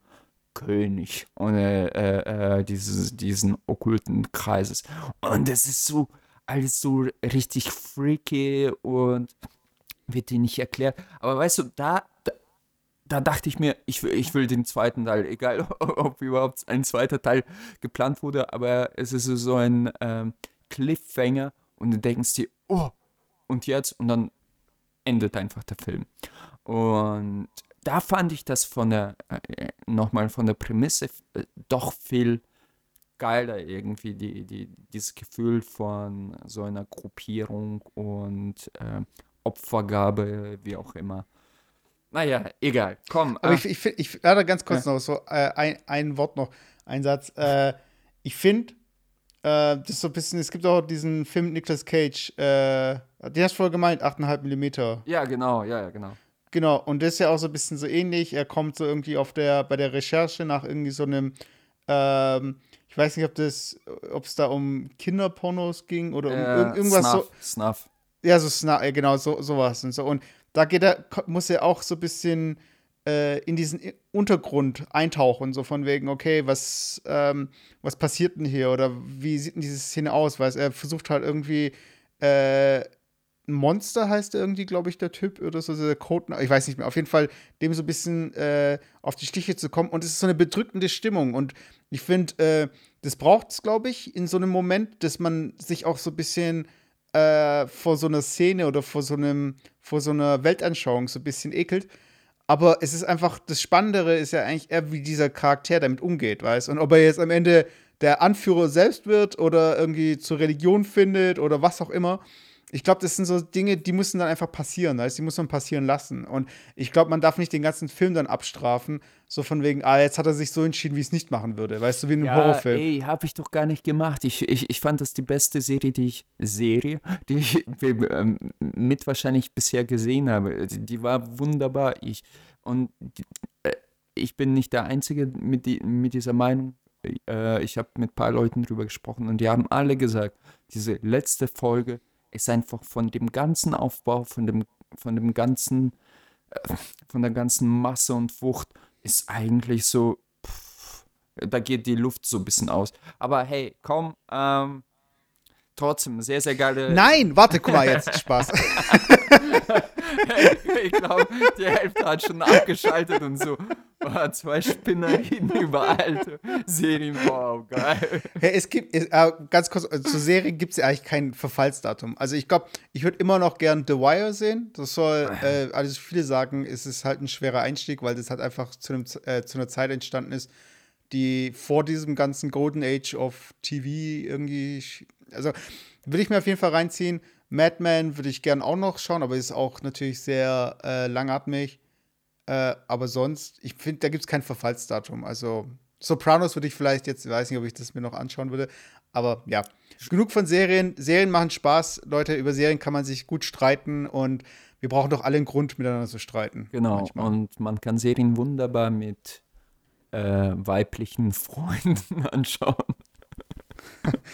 [SPEAKER 3] König und, äh, äh, dieses, diesen okkulten Kreises. Und es ist so alles so richtig freaky und wird dir nicht erklärt. Aber weißt du, da, da dachte ich mir, ich, ich will den zweiten Teil, egal *laughs* ob überhaupt ein zweiter Teil geplant wurde, aber es ist so ein ähm, Cliffhanger und du denkst dir, oh, und jetzt? Und dann endet einfach der Film. Und da fand ich das von der, äh, nochmal von der Prämisse äh, doch viel geiler irgendwie, die, die, dieses Gefühl von so einer Gruppierung und äh, Opfergabe, wie auch immer. Naja, egal. Komm.
[SPEAKER 1] Aber
[SPEAKER 3] äh,
[SPEAKER 1] ich, ich, find- ich warte ganz kurz noch, so äh, ein, ein Wort noch, ein Satz. Äh, ich finde, äh, das ist so ein bisschen, es gibt auch diesen Film mit Nicolas Cage, äh, den hast du vorher gemeint, 8,5 Millimeter.
[SPEAKER 3] ja, genau, ja, ja, genau.
[SPEAKER 1] Genau, und das ist ja auch so ein bisschen so ähnlich. Er kommt so irgendwie auf der, bei der Recherche nach irgendwie so einem, ähm, ich weiß nicht, ob das, ob es da um Kinderpornos ging oder um
[SPEAKER 3] Äh,
[SPEAKER 1] irg irgendwas so.
[SPEAKER 3] Snuff, Snuff.
[SPEAKER 1] Ja, so Sna äh, genau, so, sowas und so. Und da geht er, muss er auch so ein bisschen äh, in diesen Untergrund eintauchen, so von wegen, okay, was, ähm, was passiert denn hier? Oder wie sieht denn diese Szene aus? Weil er versucht halt irgendwie, äh, ein Monster heißt er irgendwie, glaube ich, der Typ oder so, der Code, ich weiß nicht mehr, auf jeden Fall dem so ein bisschen äh, auf die Stiche zu kommen. Und es ist so eine bedrückende Stimmung. Und ich finde, äh, das braucht es, glaube ich, in so einem Moment, dass man sich auch so ein bisschen äh, vor so einer Szene oder vor so einem, vor so einer Weltanschauung so ein bisschen ekelt. Aber es ist einfach, das Spannendere ist ja eigentlich eher, wie dieser Charakter damit umgeht, weißt Und ob er jetzt am Ende der Anführer selbst wird oder irgendwie zur Religion findet oder was auch immer. Ich glaube, das sind so Dinge, die müssen dann einfach passieren, weißt? Die muss man passieren lassen. Und ich glaube, man darf nicht den ganzen Film dann abstrafen, so von wegen, ah, jetzt hat er sich so entschieden, wie es nicht machen würde, weißt du, wie in einem Horrorfilm.
[SPEAKER 3] ey, habe ich doch gar nicht gemacht. Ich, ich, ich fand das die beste Serie, die ich Serie, die ich *laughs* ähm, mit wahrscheinlich bisher gesehen habe. Die, war wunderbar. Ich und äh, ich bin nicht der Einzige mit, die, mit dieser Meinung. Äh, ich habe mit ein paar Leuten drüber gesprochen und die haben alle gesagt, diese letzte Folge ist einfach von dem ganzen Aufbau, von dem, von dem ganzen, äh, von der ganzen Masse und Wucht ist eigentlich so, pff, da geht die Luft so ein bisschen aus. Aber hey, komm, ähm, trotzdem, sehr, sehr geile.
[SPEAKER 1] Nein, warte, guck mal jetzt, Spaß. *laughs*
[SPEAKER 3] ich glaube, die Hälfte hat schon abgeschaltet und so. Zwei Spinner reden *laughs* über alte Serien. Wow, geil.
[SPEAKER 1] Hey, es gibt, es, äh, ganz kurz, äh, zur Serie gibt es ja eigentlich kein Verfallsdatum. Also ich glaube, ich würde immer noch gern The Wire sehen. Das soll, äh, also viele sagen, es ist halt ein schwerer Einstieg, weil das halt einfach zu, einem, äh, zu einer Zeit entstanden ist, die vor diesem ganzen Golden Age of TV irgendwie, also würde ich mir auf jeden Fall reinziehen. Mad Men würde ich gern auch noch schauen, aber ist auch natürlich sehr äh, langatmig. Äh, aber sonst, ich finde, da gibt es kein Verfallsdatum. Also Sopranos würde ich vielleicht jetzt, weiß nicht, ob ich das mir noch anschauen würde. Aber ja, genug von Serien. Serien machen Spaß. Leute, über Serien kann man sich gut streiten und wir brauchen doch alle einen Grund, miteinander zu streiten.
[SPEAKER 3] Genau,
[SPEAKER 1] manchmal.
[SPEAKER 3] und man kann Serien wunderbar mit äh, weiblichen Freunden *laughs* anschauen.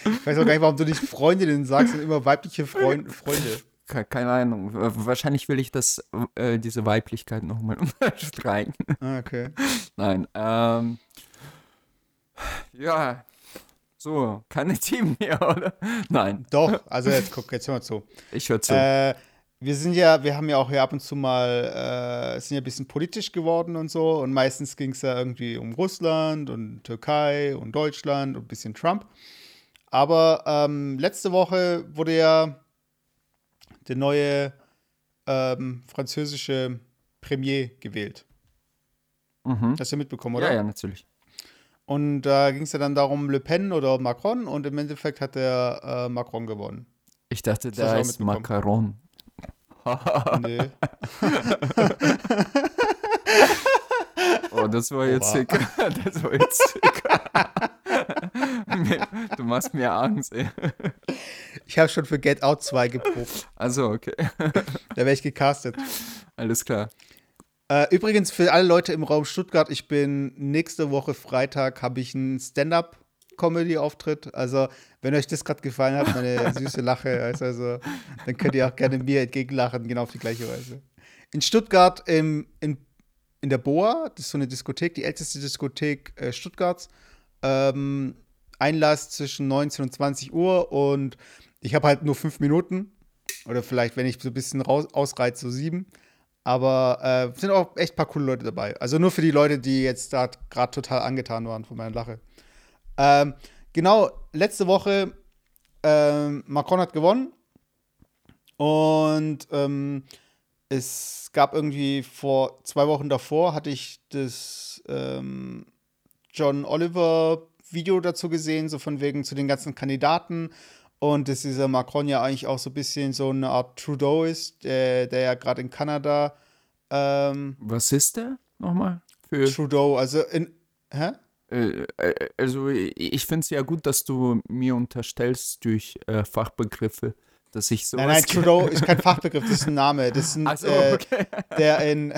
[SPEAKER 1] Ich weiß auch gar nicht, warum du nicht Freundinnen sagst und immer weibliche Freund Freunde.
[SPEAKER 3] Ke- Keine Ahnung. Wa- Wahrscheinlich will ich das, äh, diese Weiblichkeit nochmal unterstreichen. *laughs*
[SPEAKER 1] Ah, okay.
[SPEAKER 3] Nein. Ähm, ja. So, keine Team mehr, *laughs* oder? Nein,
[SPEAKER 1] Doch, also jetzt guck, jetzt hör mal zu.
[SPEAKER 3] ich höre zu.
[SPEAKER 1] Äh, wir sind ja, wir haben ja auch hier ab und zu mal, äh, sind ja ein bisschen politisch geworden und so. Und meistens ging es ja irgendwie um Russland und Türkei und Deutschland und ein bisschen Trump. Aber ähm, letzte Woche wurde ja der neue ähm, französische Premier gewählt.
[SPEAKER 3] mhm.
[SPEAKER 1] Hast du mitbekommen, oder?
[SPEAKER 3] Ja, ja, natürlich.
[SPEAKER 1] Und da ging es ja dann darum, Le Pen oder Macron. Und im Endeffekt hat der äh, Macron gewonnen.
[SPEAKER 3] Ich dachte,
[SPEAKER 1] auch
[SPEAKER 3] heißt
[SPEAKER 1] mitbekommen.
[SPEAKER 3] Macaron.
[SPEAKER 1] Nee. *laughs* *laughs*
[SPEAKER 3] Oh, das war jetzt sick. *laughs* Das war jetzt sick. *laughs* du machst mir Angst, ey.
[SPEAKER 1] Ich habe schon für Get Out 2 geprobt.
[SPEAKER 3] Also, okay. *laughs*
[SPEAKER 1] Da wäre ich gecastet.
[SPEAKER 3] Alles klar.
[SPEAKER 1] Äh, übrigens für alle Leute im Raum Stuttgart, ich bin nächste Woche Freitag habe ich einen Stand-up-Comedy-Auftritt. Also wenn euch das gerade gefallen hat, meine süße Lache, also, also, dann könnt ihr auch gerne mir entgegenlachen, genau auf die gleiche Weise. In Stuttgart im, in, in der Boa, das ist so eine Diskothek, die älteste Diskothek äh, Stuttgarts. Ähm, Einlass zwischen 19 und 20 Uhr und ich habe halt nur fünf Minuten. Oder vielleicht, wenn ich so ein bisschen raus, ausreize, so sieben. Aber äh, sind auch echt ein paar coole Leute dabei. Also nur für die Leute, die jetzt da gerade total angetan waren von meiner Lache. Ähm, genau, letzte Woche, ähm, Macron hat gewonnen. Und ähm, es gab irgendwie vor zwei Wochen davor, hatte ich das ähm, John Oliver Video dazu gesehen, so von wegen zu den ganzen Kandidaten. Und dass dieser Macron ja eigentlich auch so ein bisschen so eine Art Trudeau ist, der, der ja gerade in Kanada. Ähm,
[SPEAKER 3] Was ist der nochmal? Für,
[SPEAKER 1] Trudeau, also in. Hä?
[SPEAKER 3] äh, äh, also ich finde es ja gut, dass du mir unterstellst durch äh, Fachbegriffe, dass ich so.
[SPEAKER 1] Nein, nein, Trudeau ist kein Fachbegriff, das ist ein Name. Das *laughs* ist ein,
[SPEAKER 3] so,
[SPEAKER 1] äh,
[SPEAKER 3] okay.
[SPEAKER 1] der, in,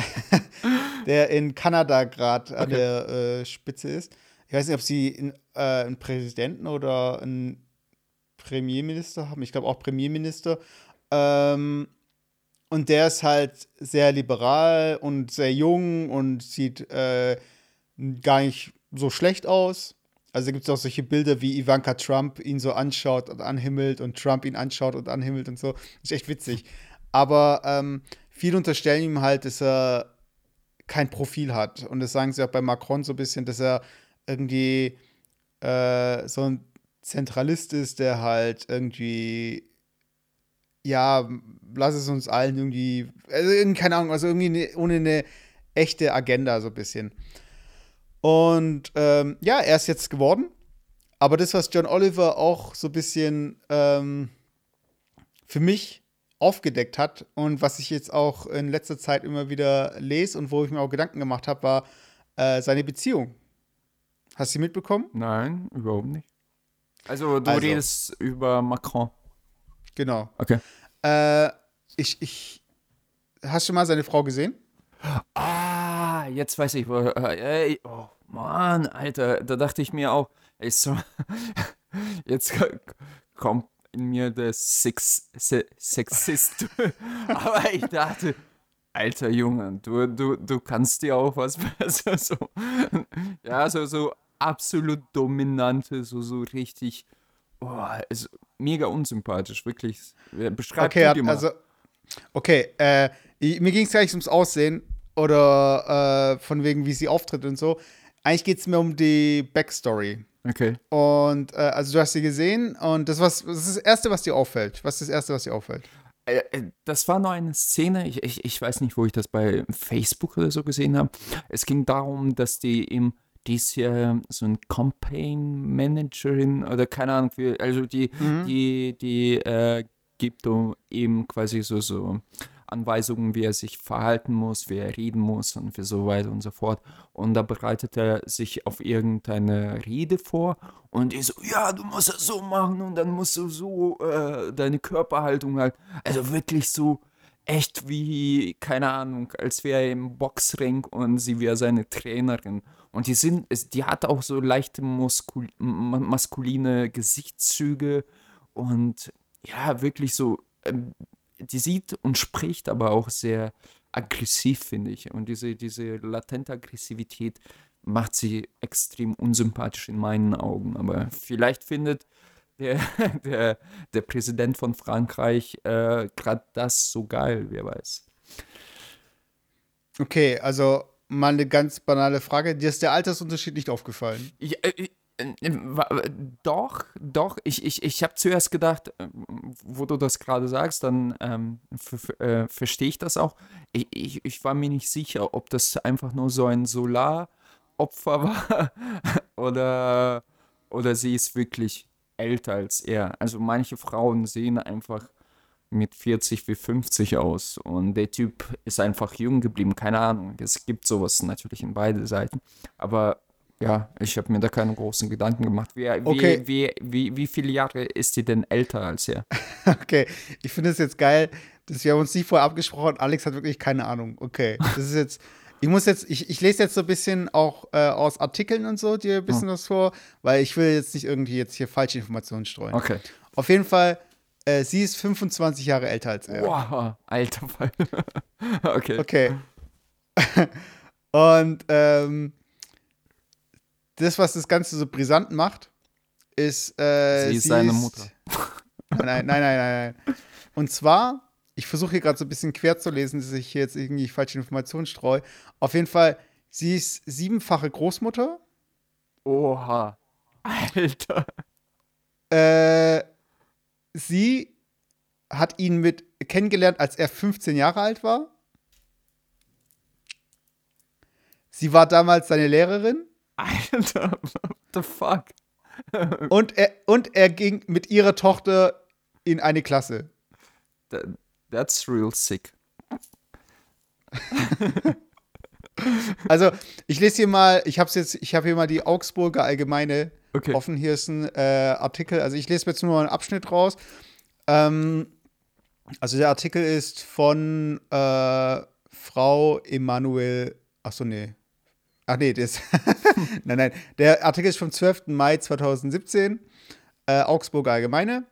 [SPEAKER 1] *laughs* der in Kanada gerade an
[SPEAKER 3] Okay.
[SPEAKER 1] der äh, Spitze ist. Ich weiß nicht, ob sie in, äh, einen Präsidenten oder einen Premierminister haben. Ich glaube auch Premierminister. Ähm, und der ist halt sehr liberal und sehr jung und sieht äh, gar nicht so schlecht aus. Also gibt es auch solche Bilder, wie Ivanka Trump ihn so anschaut und anhimmelt und Trump ihn anschaut und anhimmelt und so. Ist echt witzig. Aber ähm, viele unterstellen ihm halt, dass er kein Profil hat. Und das sagen sie auch bei Macron so ein bisschen, dass er irgendwie äh, so ein Zentralist ist, der halt irgendwie, ja, lass es uns allen irgendwie, also keine Ahnung, also irgendwie ne, ohne eine echte Agenda so ein bisschen. Und ähm, ja, er ist jetzt geworden. Aber das, was John Oliver auch so ein bisschen ähm, für mich aufgedeckt hat und was ich jetzt auch in letzter Zeit immer wieder lese und wo ich mir auch Gedanken gemacht habe, war äh, seine Beziehung. Hast du sie mitbekommen?
[SPEAKER 3] Nein, überhaupt nicht. Also du
[SPEAKER 1] Also.
[SPEAKER 3] redest über Macron.
[SPEAKER 1] Genau.
[SPEAKER 3] Okay.
[SPEAKER 1] Äh, ich, ich. Hast du mal seine Frau gesehen?
[SPEAKER 3] Ah, jetzt weiß ich, wo. Äh, ey, oh Mann, Alter, da dachte ich mir auch, ey, so, *laughs* jetzt ko- kommt in mir der Sex, Se, Sexist. *laughs* Aber ich dachte, alter Junge, du, du, du kannst dir auch was *laughs* besser so. Ja, so, so absolut dominante, so, so richtig. Oh, also mega unsympathisch, wirklich. Beschreib
[SPEAKER 1] Okay,
[SPEAKER 3] du dir mal.
[SPEAKER 1] also. Okay, äh, mir ging es gar nicht ums Aussehen oder äh, von wegen, wie sie auftritt und so. Eigentlich geht es mir um die Backstory.
[SPEAKER 3] okay.
[SPEAKER 1] Und äh, also du hast sie gesehen und das, was, das ist das Erste, was dir auffällt. Was ist das Erste, was dir auffällt?
[SPEAKER 3] Äh, äh, Das war nur eine Szene, ich, ich, ich weiß nicht, wo ich das bei Facebook oder so gesehen habe. Es ging darum, dass die im die ist ja so ein Campaign Managerin oder keine Ahnung, also die, die, die äh, gibt um eben quasi so, so Anweisungen, wie er sich verhalten muss, wie er reden muss und so weiter und so fort. Und da bereitet er sich auf irgendeine Rede vor und die so, ja, du musst das so machen und dann musst du so äh, deine Körperhaltung halt, also wirklich so echt wie, keine Ahnung, als wäre er im Boxring und sie wäre seine Trainerin. Und die sind, die hat auch so leichte muskul ma- maskuline Gesichtszüge und ja, wirklich so, ähm, die sieht und spricht aber auch sehr aggressiv, finde ich. Und diese, diese latente Aggressivität macht sie extrem unsympathisch in meinen Augen. Aber vielleicht findet der, *laughs* der, der Präsident von Frankreich äh, gerade das so geil, wer weiß.
[SPEAKER 1] Okay, also mal eine ganz banale Frage. Dir ist der Altersunterschied nicht aufgefallen?
[SPEAKER 3] Ich, äh, wa- äh, doch, doch. Ich, ich, ich habe zuerst gedacht, äh, wo du das gerade sagst, dann ähm, äh, verstehe ich das auch. Ich, ich, ich war mir nicht sicher, ob das einfach nur so ein Solaropfer *laughs* war oder, oder sie ist wirklich älter als er. Also manche Frauen sehen einfach mit 40 wie 50 aus und der Typ ist einfach jung geblieben. Keine Ahnung. Es gibt sowas natürlich in beide Seiten. Aber ja, ich habe mir da keine großen Gedanken gemacht. Wie, wie,
[SPEAKER 1] Okay.
[SPEAKER 3] wie, wie, wie viele Jahre ist sie denn älter als er? *laughs*
[SPEAKER 1] Okay, ich finde es jetzt geil, dass wir haben uns nicht vorher abgesprochen. Alex hat wirklich keine Ahnung. Okay, das ist jetzt. Ich muss jetzt, ich, ich lese jetzt so ein bisschen auch äh, aus Artikeln und so dir ein bisschen was vor, weil ich will jetzt nicht irgendwie jetzt hier falsche Informationen streuen.
[SPEAKER 3] Okay.
[SPEAKER 1] Auf jeden Fall, äh, sie ist 25 Jahre älter als er.
[SPEAKER 3] Wow, alter Fall. *laughs* okay.
[SPEAKER 1] Okay. *laughs* Und ähm, das, was das Ganze so brisant macht, ist. Äh,
[SPEAKER 3] Sie ist seine Mutter. *laughs*
[SPEAKER 1] Nein, nein, nein, nein, nein. Und zwar, ich versuche hier gerade so ein bisschen quer zu lesen, dass ich hier jetzt irgendwie falsche Informationen streue. Auf jeden Fall, sie ist siebenfache Großmutter.
[SPEAKER 3] Oha. Alter.
[SPEAKER 1] Äh, sie hat ihn mit kennengelernt, als er 15 Jahre alt war. Sie war damals seine Lehrerin.
[SPEAKER 3] Alter, what the fuck?
[SPEAKER 1] und, er, und er ging mit ihrer Tochter in eine Klasse.
[SPEAKER 3] That, that's real sick. *laughs*
[SPEAKER 1] Also, ich lese hier mal, ich habe jetzt, ich habe hier mal die Augsburger Allgemeine
[SPEAKER 3] Okay.
[SPEAKER 1] offen. Hier ist ein äh, Artikel, also ich lese jetzt nur einen Abschnitt raus. Ähm, also der Artikel ist von äh, Frau Emanuel, ach so, nee. Ach nee, das, *laughs* nein, nein. Der Artikel ist vom 12. Mai 2017, äh, Augsburger Allgemeine.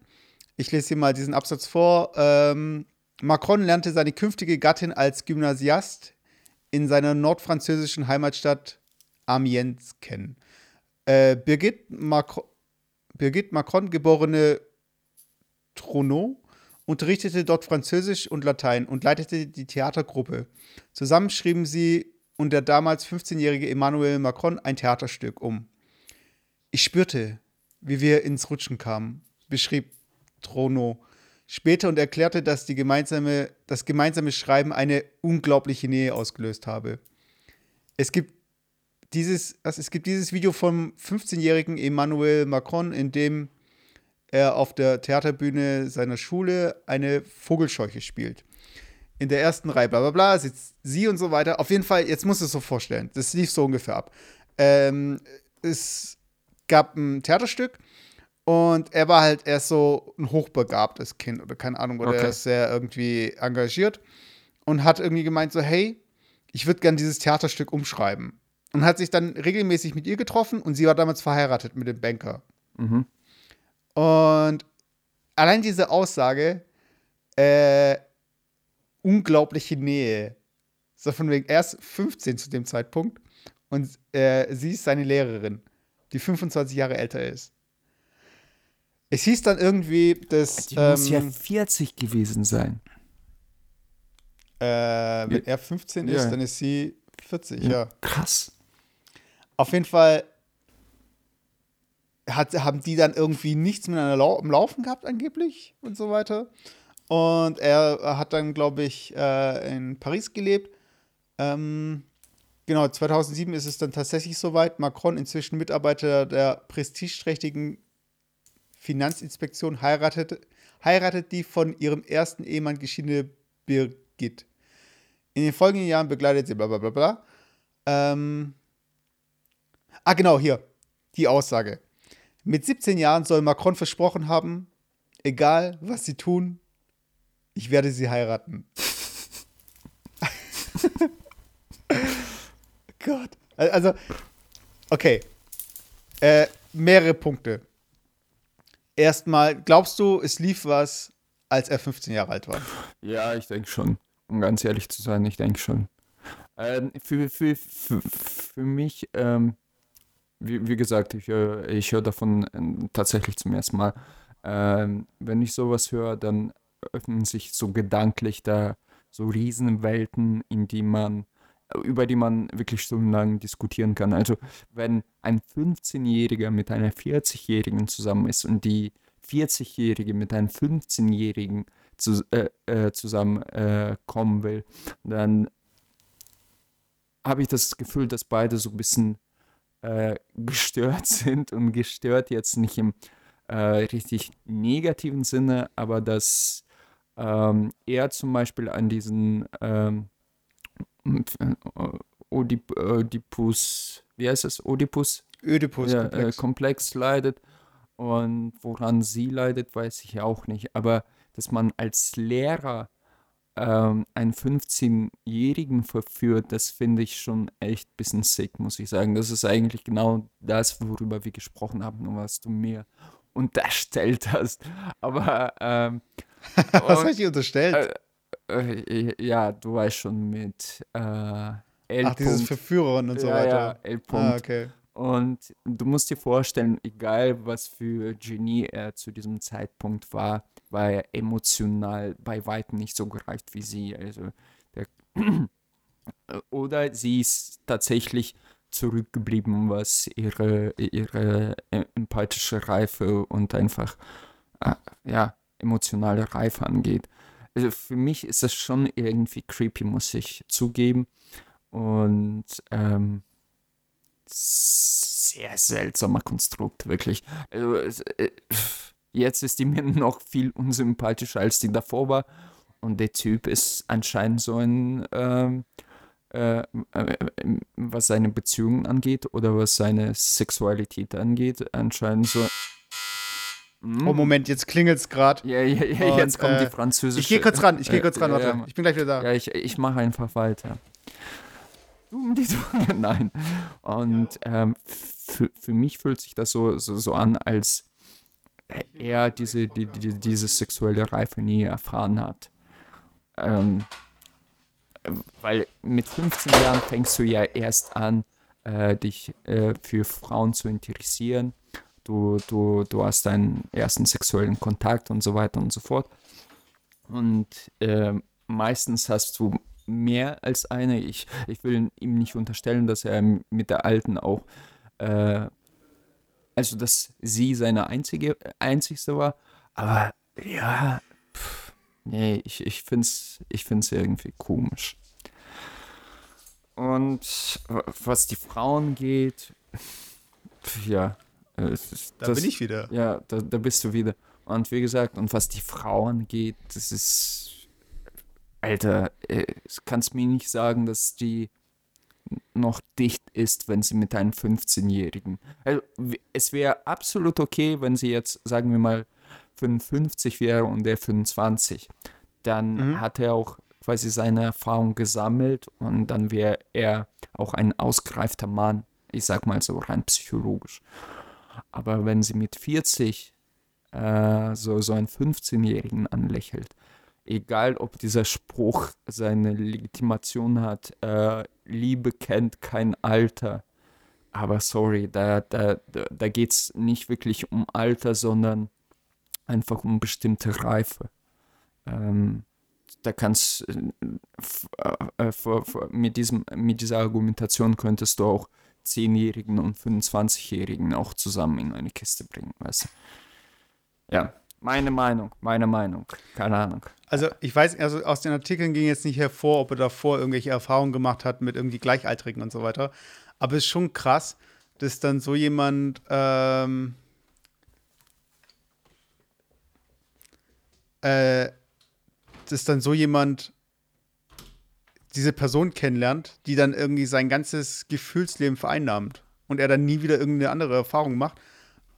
[SPEAKER 1] Ich lese hier mal diesen Absatz vor. Ähm, Macron lernte seine künftige Gattin als Gymnasiast in seiner nordfranzösischen Heimatstadt Amiens kennen. Äh, Birgit, Macron, Birgit Macron, geborene Trono, unterrichtete dort Französisch und Latein und leitete die Theatergruppe. Zusammen schrieben sie und der damals 15-jährige Emmanuel Macron ein Theaterstück um. Ich spürte, wie wir ins Rutschen kamen, beschrieb Trono später und erklärte, dass die gemeinsame, das gemeinsame Schreiben eine unglaubliche Nähe ausgelöst habe. Es gibt dieses, also es gibt dieses Video vom 15-jährigen Emmanuel Macron, in dem er auf der Theaterbühne seiner Schule eine Vogelscheuche spielt. In der ersten Reihe, bla bla bla, sitzt sie und so weiter. Auf jeden Fall, jetzt musst du es so vorstellen. Das lief so ungefähr ab. Ähm, es gab ein Theaterstück und er war halt erst so ein hochbegabtes Kind oder keine Ahnung, oder
[SPEAKER 3] Okay.
[SPEAKER 1] er ist sehr irgendwie engagiert und hat irgendwie gemeint so, hey, ich würde gern dieses Theaterstück umschreiben. Und hat sich dann regelmäßig mit ihr getroffen und sie war damals verheiratet mit dem Banker.
[SPEAKER 3] Mhm.
[SPEAKER 1] Und allein diese Aussage, äh, unglaubliche Nähe. So von wegen, er ist 15 zu dem Zeitpunkt und äh, sie ist seine Lehrerin, die 25 Jahre älter ist. Es hieß dann irgendwie, dass
[SPEAKER 3] Die muss ja
[SPEAKER 1] ähm,
[SPEAKER 3] 40 gewesen sein.
[SPEAKER 1] äh, wenn er 15 ist,
[SPEAKER 3] Ja.
[SPEAKER 1] dann ist sie 40, ja.
[SPEAKER 3] Krass.
[SPEAKER 1] Auf jeden Fall hat, haben die dann irgendwie nichts miteinander lau am Laufen gehabt, angeblich und so weiter. Und er hat dann, glaube ich, äh, in Paris gelebt. Ähm, genau, 2007 ist es dann tatsächlich soweit. Macron, inzwischen Mitarbeiter der prestigeträchtigen Finanzinspektion, heiratet, heiratet die von ihrem ersten Ehemann geschiedene Birgit. In den folgenden Jahren begleitet sie bla bla bla bla. Ähm, ah, genau, hier. Die Aussage. Mit 17 Jahren soll Macron versprochen haben, egal was sie tun, ich werde sie heiraten. *laughs* Gott. Also, okay. Äh, mehrere Punkte. Erstmal, glaubst du, es lief was, als er 15 Jahre alt war?
[SPEAKER 3] Ja, ich denke schon. Um ganz ehrlich zu sein, ich denke schon. Ähm, für, für, für, für mich, ähm, wie, wie gesagt, ich, äh, ich höre davon ähm, tatsächlich zum ersten Mal. Ähm, wenn ich sowas höre, dann öffnen sich so gedanklich da so Riesenwelten, in die man, über die man wirklich stundenlang diskutieren kann. Also wenn ein 15-Jähriger mit einer 40-Jährigen zusammen ist und die 40-Jährige mit einem 15-Jährigen zu, äh, äh, zusammen äh, will, dann habe ich das Gefühl, dass beide so ein bisschen äh, gestört *laughs* sind und gestört jetzt nicht im äh, richtig negativen Sinne, aber dass ähm, er zum Beispiel an diesen ähm, äh, Oedip Oedipus, wie heißt es, Oedipus?
[SPEAKER 1] Ödipus
[SPEAKER 3] ja, äh,
[SPEAKER 1] Komplex.
[SPEAKER 3] Komplex leidet. Und woran sie leidet, weiß ich auch nicht. Aber dass man als Lehrer ähm, einen 15-Jährigen verführt, das finde ich schon echt ein bisschen sick, muss ich sagen. Das ist eigentlich genau das, worüber wir gesprochen haben und was du mir unterstellt hast. *laughs* Aber ähm, *laughs*
[SPEAKER 1] Was habe ich dir unterstellt?
[SPEAKER 3] äh, ja, du weißt schon mit äh, L.
[SPEAKER 1] Ach, dieses. Verführerin und so
[SPEAKER 3] ja,
[SPEAKER 1] weiter.
[SPEAKER 3] Ja, L. Punkt.
[SPEAKER 1] ah, okay.
[SPEAKER 3] Und du musst dir vorstellen, egal was für Genie er zu diesem Zeitpunkt war, war er emotional bei weitem nicht so gereift wie sie. Also der *clears throat* oder sie ist tatsächlich zurückgeblieben, was ihre, ihre äh, empathische Reife und einfach äh, ja, emotionale Reife angeht. Also für mich ist das schon irgendwie creepy, muss ich zugeben. Und ähm, sehr seltsamer Konstrukt, wirklich. Also, äh, jetzt ist die mir *laughs* noch viel unsympathischer, als die davor war. Und der Typ ist anscheinend so ein, ähm, äh, äh, was seine Beziehungen angeht oder was seine Sexualität angeht, anscheinend so.
[SPEAKER 1] Oh, Moment, jetzt klingelt es gerade.
[SPEAKER 3] Ja, ja, ja, jetzt kommt
[SPEAKER 1] äh,
[SPEAKER 3] die französische.
[SPEAKER 1] Ich gehe kurz ran, ich gehe
[SPEAKER 3] Äh,
[SPEAKER 1] kurz ran, warte.
[SPEAKER 3] ja.
[SPEAKER 1] Ich bin gleich wieder da.
[SPEAKER 3] Ja, ich, ich mache einfach weiter. *laughs* Nein. Und ähm, für, für mich fühlt sich das so, so, so an, als er diese, die, die, diese sexuelle Reife nie erfahren hat. Ähm, weil mit 15 Jahren fängst du ja erst an, äh, dich äh, für Frauen zu interessieren. Du, du, du hast deinen ersten sexuellen Kontakt und so weiter und so fort. Und ähm, meistens hast du mehr als eine. Ich, ich will ihm nicht unterstellen, dass er mit der Alten auch, äh, also dass sie seine einzige, einzigste war. Aber ja, pff, nee, ich, ich finde es ich find's irgendwie komisch. Und was die Frauen geht, pff, ja. Äh, es ist-
[SPEAKER 1] Da
[SPEAKER 3] das-
[SPEAKER 1] bin ich wieder.
[SPEAKER 3] ja, da, da bist du wieder. Und wie gesagt, und was die Frauen geht, das ist. Alter, äh, es kannst mir nicht sagen, dass die noch dicht ist, wenn sie mit einem 15-Jährigen. Also, es wäre absolut okay, wenn sie jetzt, sagen wir mal, 55 wäre und der 25. Dann
[SPEAKER 1] Mhm.
[SPEAKER 3] hat er auch quasi seine Erfahrung gesammelt und dann wäre er auch ein ausgereifter Mann. Ich sag mal so rein psychologisch. Aber wenn sie mit 40 äh, so, so einen 15-Jährigen anlächelt, egal ob dieser Spruch seine Legitimation hat, äh, Liebe kennt kein Alter. Aber sorry, da, da, da, geht es nicht wirklich um Alter, sondern einfach um bestimmte Reife. Ähm, da kannst äh, äh, äh, mit, diesem, mit dieser Argumentation könntest du auch 10-Jährigen und 25-Jährigen auch zusammen in eine Kiste bringen, weißt du? Ja, meine Meinung, meine Meinung, keine Ahnung.
[SPEAKER 1] Also ich weiß, also aus den Artikeln ging jetzt nicht hervor, ob er davor irgendwelche Erfahrungen gemacht hat mit irgendwie Gleichaltrigen und so weiter. Aber es ist schon krass, dass dann so jemand ähm, äh, dass dann so jemand diese Person kennenlernt, die dann irgendwie sein ganzes Gefühlsleben vereinnahmt und er dann nie wieder irgendeine andere Erfahrung macht.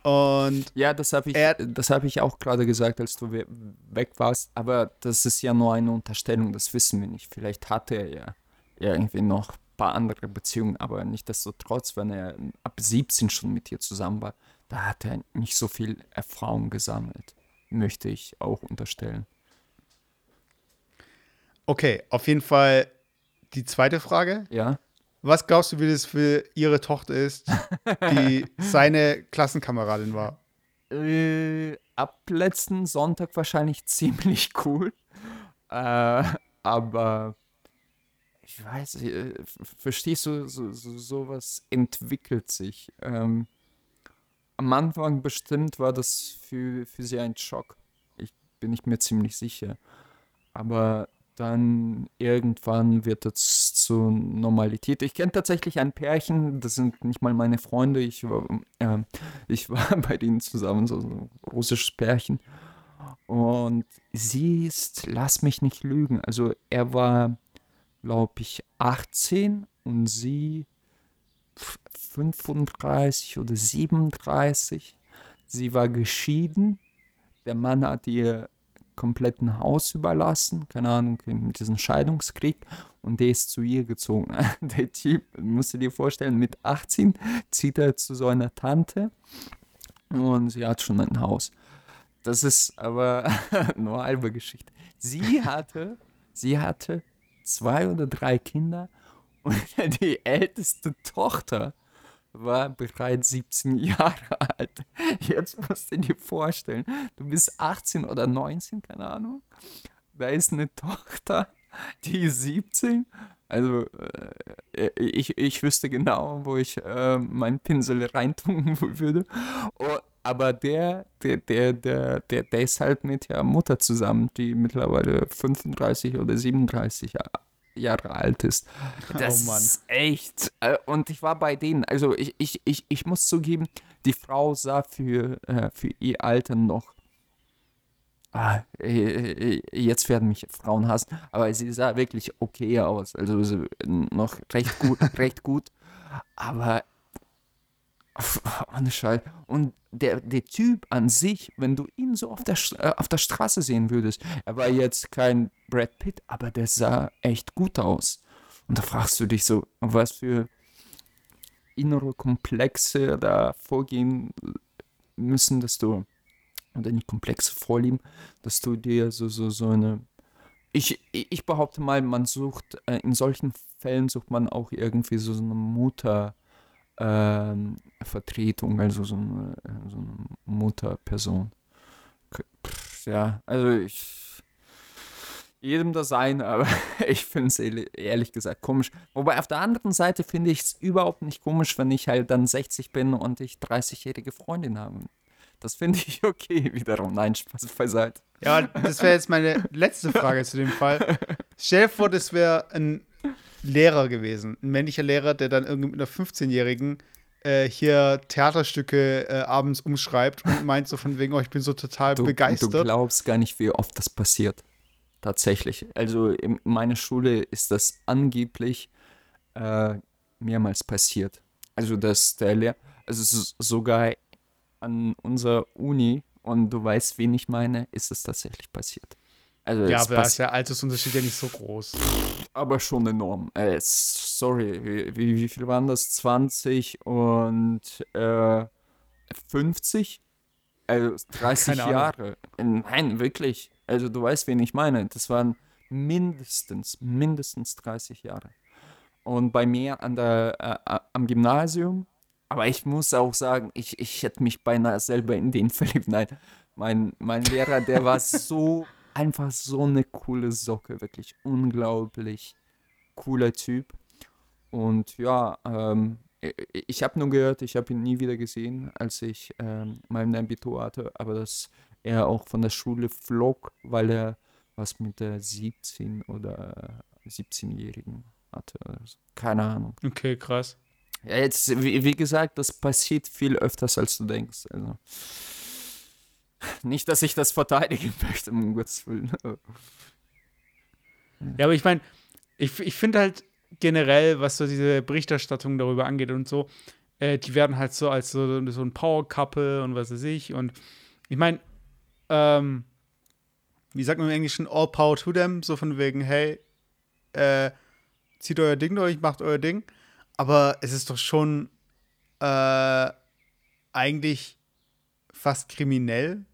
[SPEAKER 1] Und
[SPEAKER 3] Ja, das habe ich,
[SPEAKER 1] Er-
[SPEAKER 3] das hab ich auch gerade gesagt, als du we- weg warst. Aber das ist ja nur eine Unterstellung, das wissen wir nicht. Vielleicht hatte er ja irgendwie noch ein paar andere Beziehungen, aber nichtsdestotrotz, wenn er ab 17 schon mit dir zusammen war, da hat er nicht so viel Erfahrung gesammelt. Möchte ich auch unterstellen.
[SPEAKER 1] okay, auf jeden Fall die zweite Frage.
[SPEAKER 3] Ja?
[SPEAKER 1] Was glaubst du, wie das für ihre Tochter ist, die *laughs* seine Klassenkameradin war?
[SPEAKER 3] Äh, ab letzten Sonntag wahrscheinlich *laughs* ziemlich cool. Äh, aber ich weiß, nicht, äh, verstehst du, so, so, sowas entwickelt sich. Ähm, am Anfang bestimmt war das für, für sie ein Schock. Ich bin ich mir ziemlich sicher. Aber dann irgendwann wird es zur Normalität. Ich kenne tatsächlich ein Pärchen, das sind nicht mal meine Freunde. Ich war, äh, ich *laughs* war bei denen zusammen, so, ein russisches Pärchen. Und sie ist, lass mich nicht lügen, also er war, glaube ich, 18 und sie f- 35 oder 37. Sie war geschieden. Der Mann hat ihr kompletten Haus überlassen, keine Ahnung, in diesem Scheidungskrieg und der ist zu ihr gezogen. *laughs* Der Typ, musst du dir vorstellen, mit 18 zieht er zu so einer Tante und sie hat schon ein Haus. Das ist aber *laughs* nur halbe Geschichte. Sie hatte, sie hatte zwei oder drei Kinder und *laughs* die älteste Tochter war bereits 17 *laughs* Jahre alt. Jetzt musst du dir vorstellen, du bist 18 oder 19, keine Ahnung. Da ist eine Tochter, die ist 17. Also äh, ich, ich wüsste genau, wo ich äh, meinen Pinsel reintun *laughs* würde. Oh, aber der, der, der, der, der, der ist halt mit der Mutter zusammen, die mittlerweile 35 oder 37 Jahre Jahre alt ist. *laughs* Das
[SPEAKER 1] Oh Mann.
[SPEAKER 3] ist echt. äh, Und ich war bei denen. Also ich, ich, ich, ich muss zugeben, die Frau sah für, äh, für ihr Alter noch. Ah, äh, jetzt werden mich Frauen hassen, aber sie sah wirklich okay aus. Also so, noch recht gut, recht gut. *laughs* Aber ohne Scheiß. Und der, der Typ an sich, wenn du ihn so auf der, äh, auf der Straße sehen würdest, er war jetzt kein Brad Pitt, aber der sah echt gut aus. Und da fragst du dich so, was für innere Komplexe da vorgehen müssen, dass du, oder nicht Komplexe vorlieben, dass du dir so, so, so eine ich, ich behaupte mal, man sucht, äh, in solchen Fällen sucht man auch irgendwie so eine Mutter, ähm, Vertretung, also so eine, äh, so eine Mutterperson. Pff, Ja, also ich. Jedem das sein, *laughs* aber ich finde es ehrlich gesagt komisch. Wobei auf der anderen Seite finde ich es überhaupt nicht komisch, wenn ich halt dann 60 bin und ich 30-jährige Freundin habe. Das finde ich *laughs* okay wiederum. Nein, Spaß beiseite.
[SPEAKER 1] Ja, das wäre jetzt meine letzte Frage zu dem Fall. *laughs* Stell dir vor, das wäre ein Lehrer gewesen, ein männlicher Lehrer, der dann irgendwie mit einer 15-Jährigen äh, hier Theaterstücke äh, abends umschreibt und meint so von wegen, oh, ich bin so total
[SPEAKER 3] Du, du
[SPEAKER 1] begeistert.
[SPEAKER 3] glaubst gar nicht, wie oft das passiert. Tatsächlich. Also in meiner Schule ist das angeblich äh, mehrmals passiert. Also dass der Lehrer, also sogar an unserer Uni, und du weißt, wen ich meine, ist es tatsächlich passiert. Also
[SPEAKER 1] ja, aber ist der Altersunterschied ja nicht so groß.
[SPEAKER 3] aber schon enorm. Äh, sorry, wie, wie, wie viel waren das? 20 und äh, 50? Also 30
[SPEAKER 1] Keine Ahnung.
[SPEAKER 3] Jahre. Nein, wirklich. Also du weißt, wen ich meine. Das waren mindestens, mindestens 30 Jahre. Und bei mir an der, äh, äh, am Gymnasium, aber ich muss auch sagen, ich, ich hätte mich beinahe selber in den *laughs* verliebt. Nein, mein, mein Lehrer, der war so, einfach so eine coole Socke, wirklich unglaublich cooler Typ. Und ja, ähm, ich habe nur gehört, ich habe ihn nie wieder gesehen, als ich ähm, mein Abitur hatte, aber dass er auch von der Schule flog, weil er was mit der 17 oder 17-Jährigen hatte. Oder so. Keine Ahnung.
[SPEAKER 1] Okay, krass.
[SPEAKER 3] Ja, jetzt, wie, wie gesagt, das passiert viel öfters, als du denkst. Also. Nicht, dass ich das verteidigen möchte, um Gottes Willen.
[SPEAKER 1] Ja, aber ich meine, ich, ich finde halt generell, was so diese Berichterstattung darüber angeht und so, äh, die werden halt so als so, so ein Power-Couple und was weiß ich. Und ich meine, ähm, wie sagt man im Englischen, all power to them, so von wegen, hey, äh, zieht euer Ding durch, macht euer Ding. Aber es ist doch schon äh, eigentlich fast kriminell,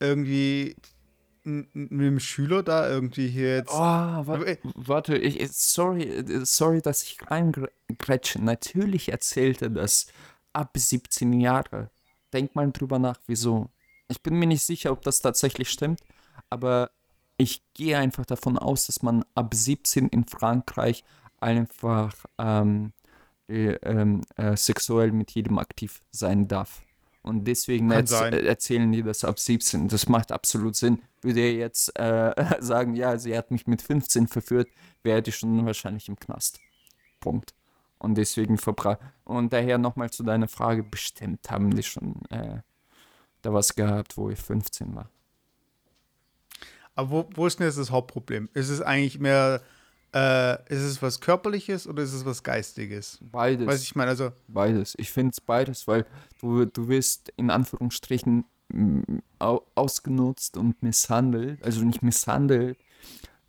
[SPEAKER 1] irgendwie mit dem Schüler da irgendwie hier jetzt.
[SPEAKER 3] Oh, wa warte, ich, sorry, sorry, dass ich reingrätsche. Natürlich erzählt er das ab 17 Jahre. Denk mal drüber nach, wieso. Ich bin mir nicht sicher, ob das tatsächlich stimmt, aber ich gehe einfach davon aus, dass man ab 17 in Frankreich einfach ähm, äh, ähm, äh, sexuell mit jedem aktiv sein darf. Und deswegen erz
[SPEAKER 1] sein.
[SPEAKER 3] äh, erzählen die das ab 17. Das macht absolut Sinn. Würde er jetzt äh, *laughs* sagen, ja, sie hat mich mit 15 verführt, wäre die schon wahrscheinlich im Knast. Punkt. Und deswegen verbra Und daher nochmal zu deiner Frage, bestimmt haben die schon äh, da was gehabt, wo ich 15 war.
[SPEAKER 1] Aber wo, wo ist denn jetzt das Hauptproblem? Ist es eigentlich mehr, äh, ist es was Körperliches oder ist es was Geistiges?
[SPEAKER 3] Beides.
[SPEAKER 1] Weiß ich meine, also,
[SPEAKER 3] Beides. Ich finde es beides, weil du, du wirst in Anführungsstrichen mm, au ausgenutzt und misshandelt. Also nicht misshandelt,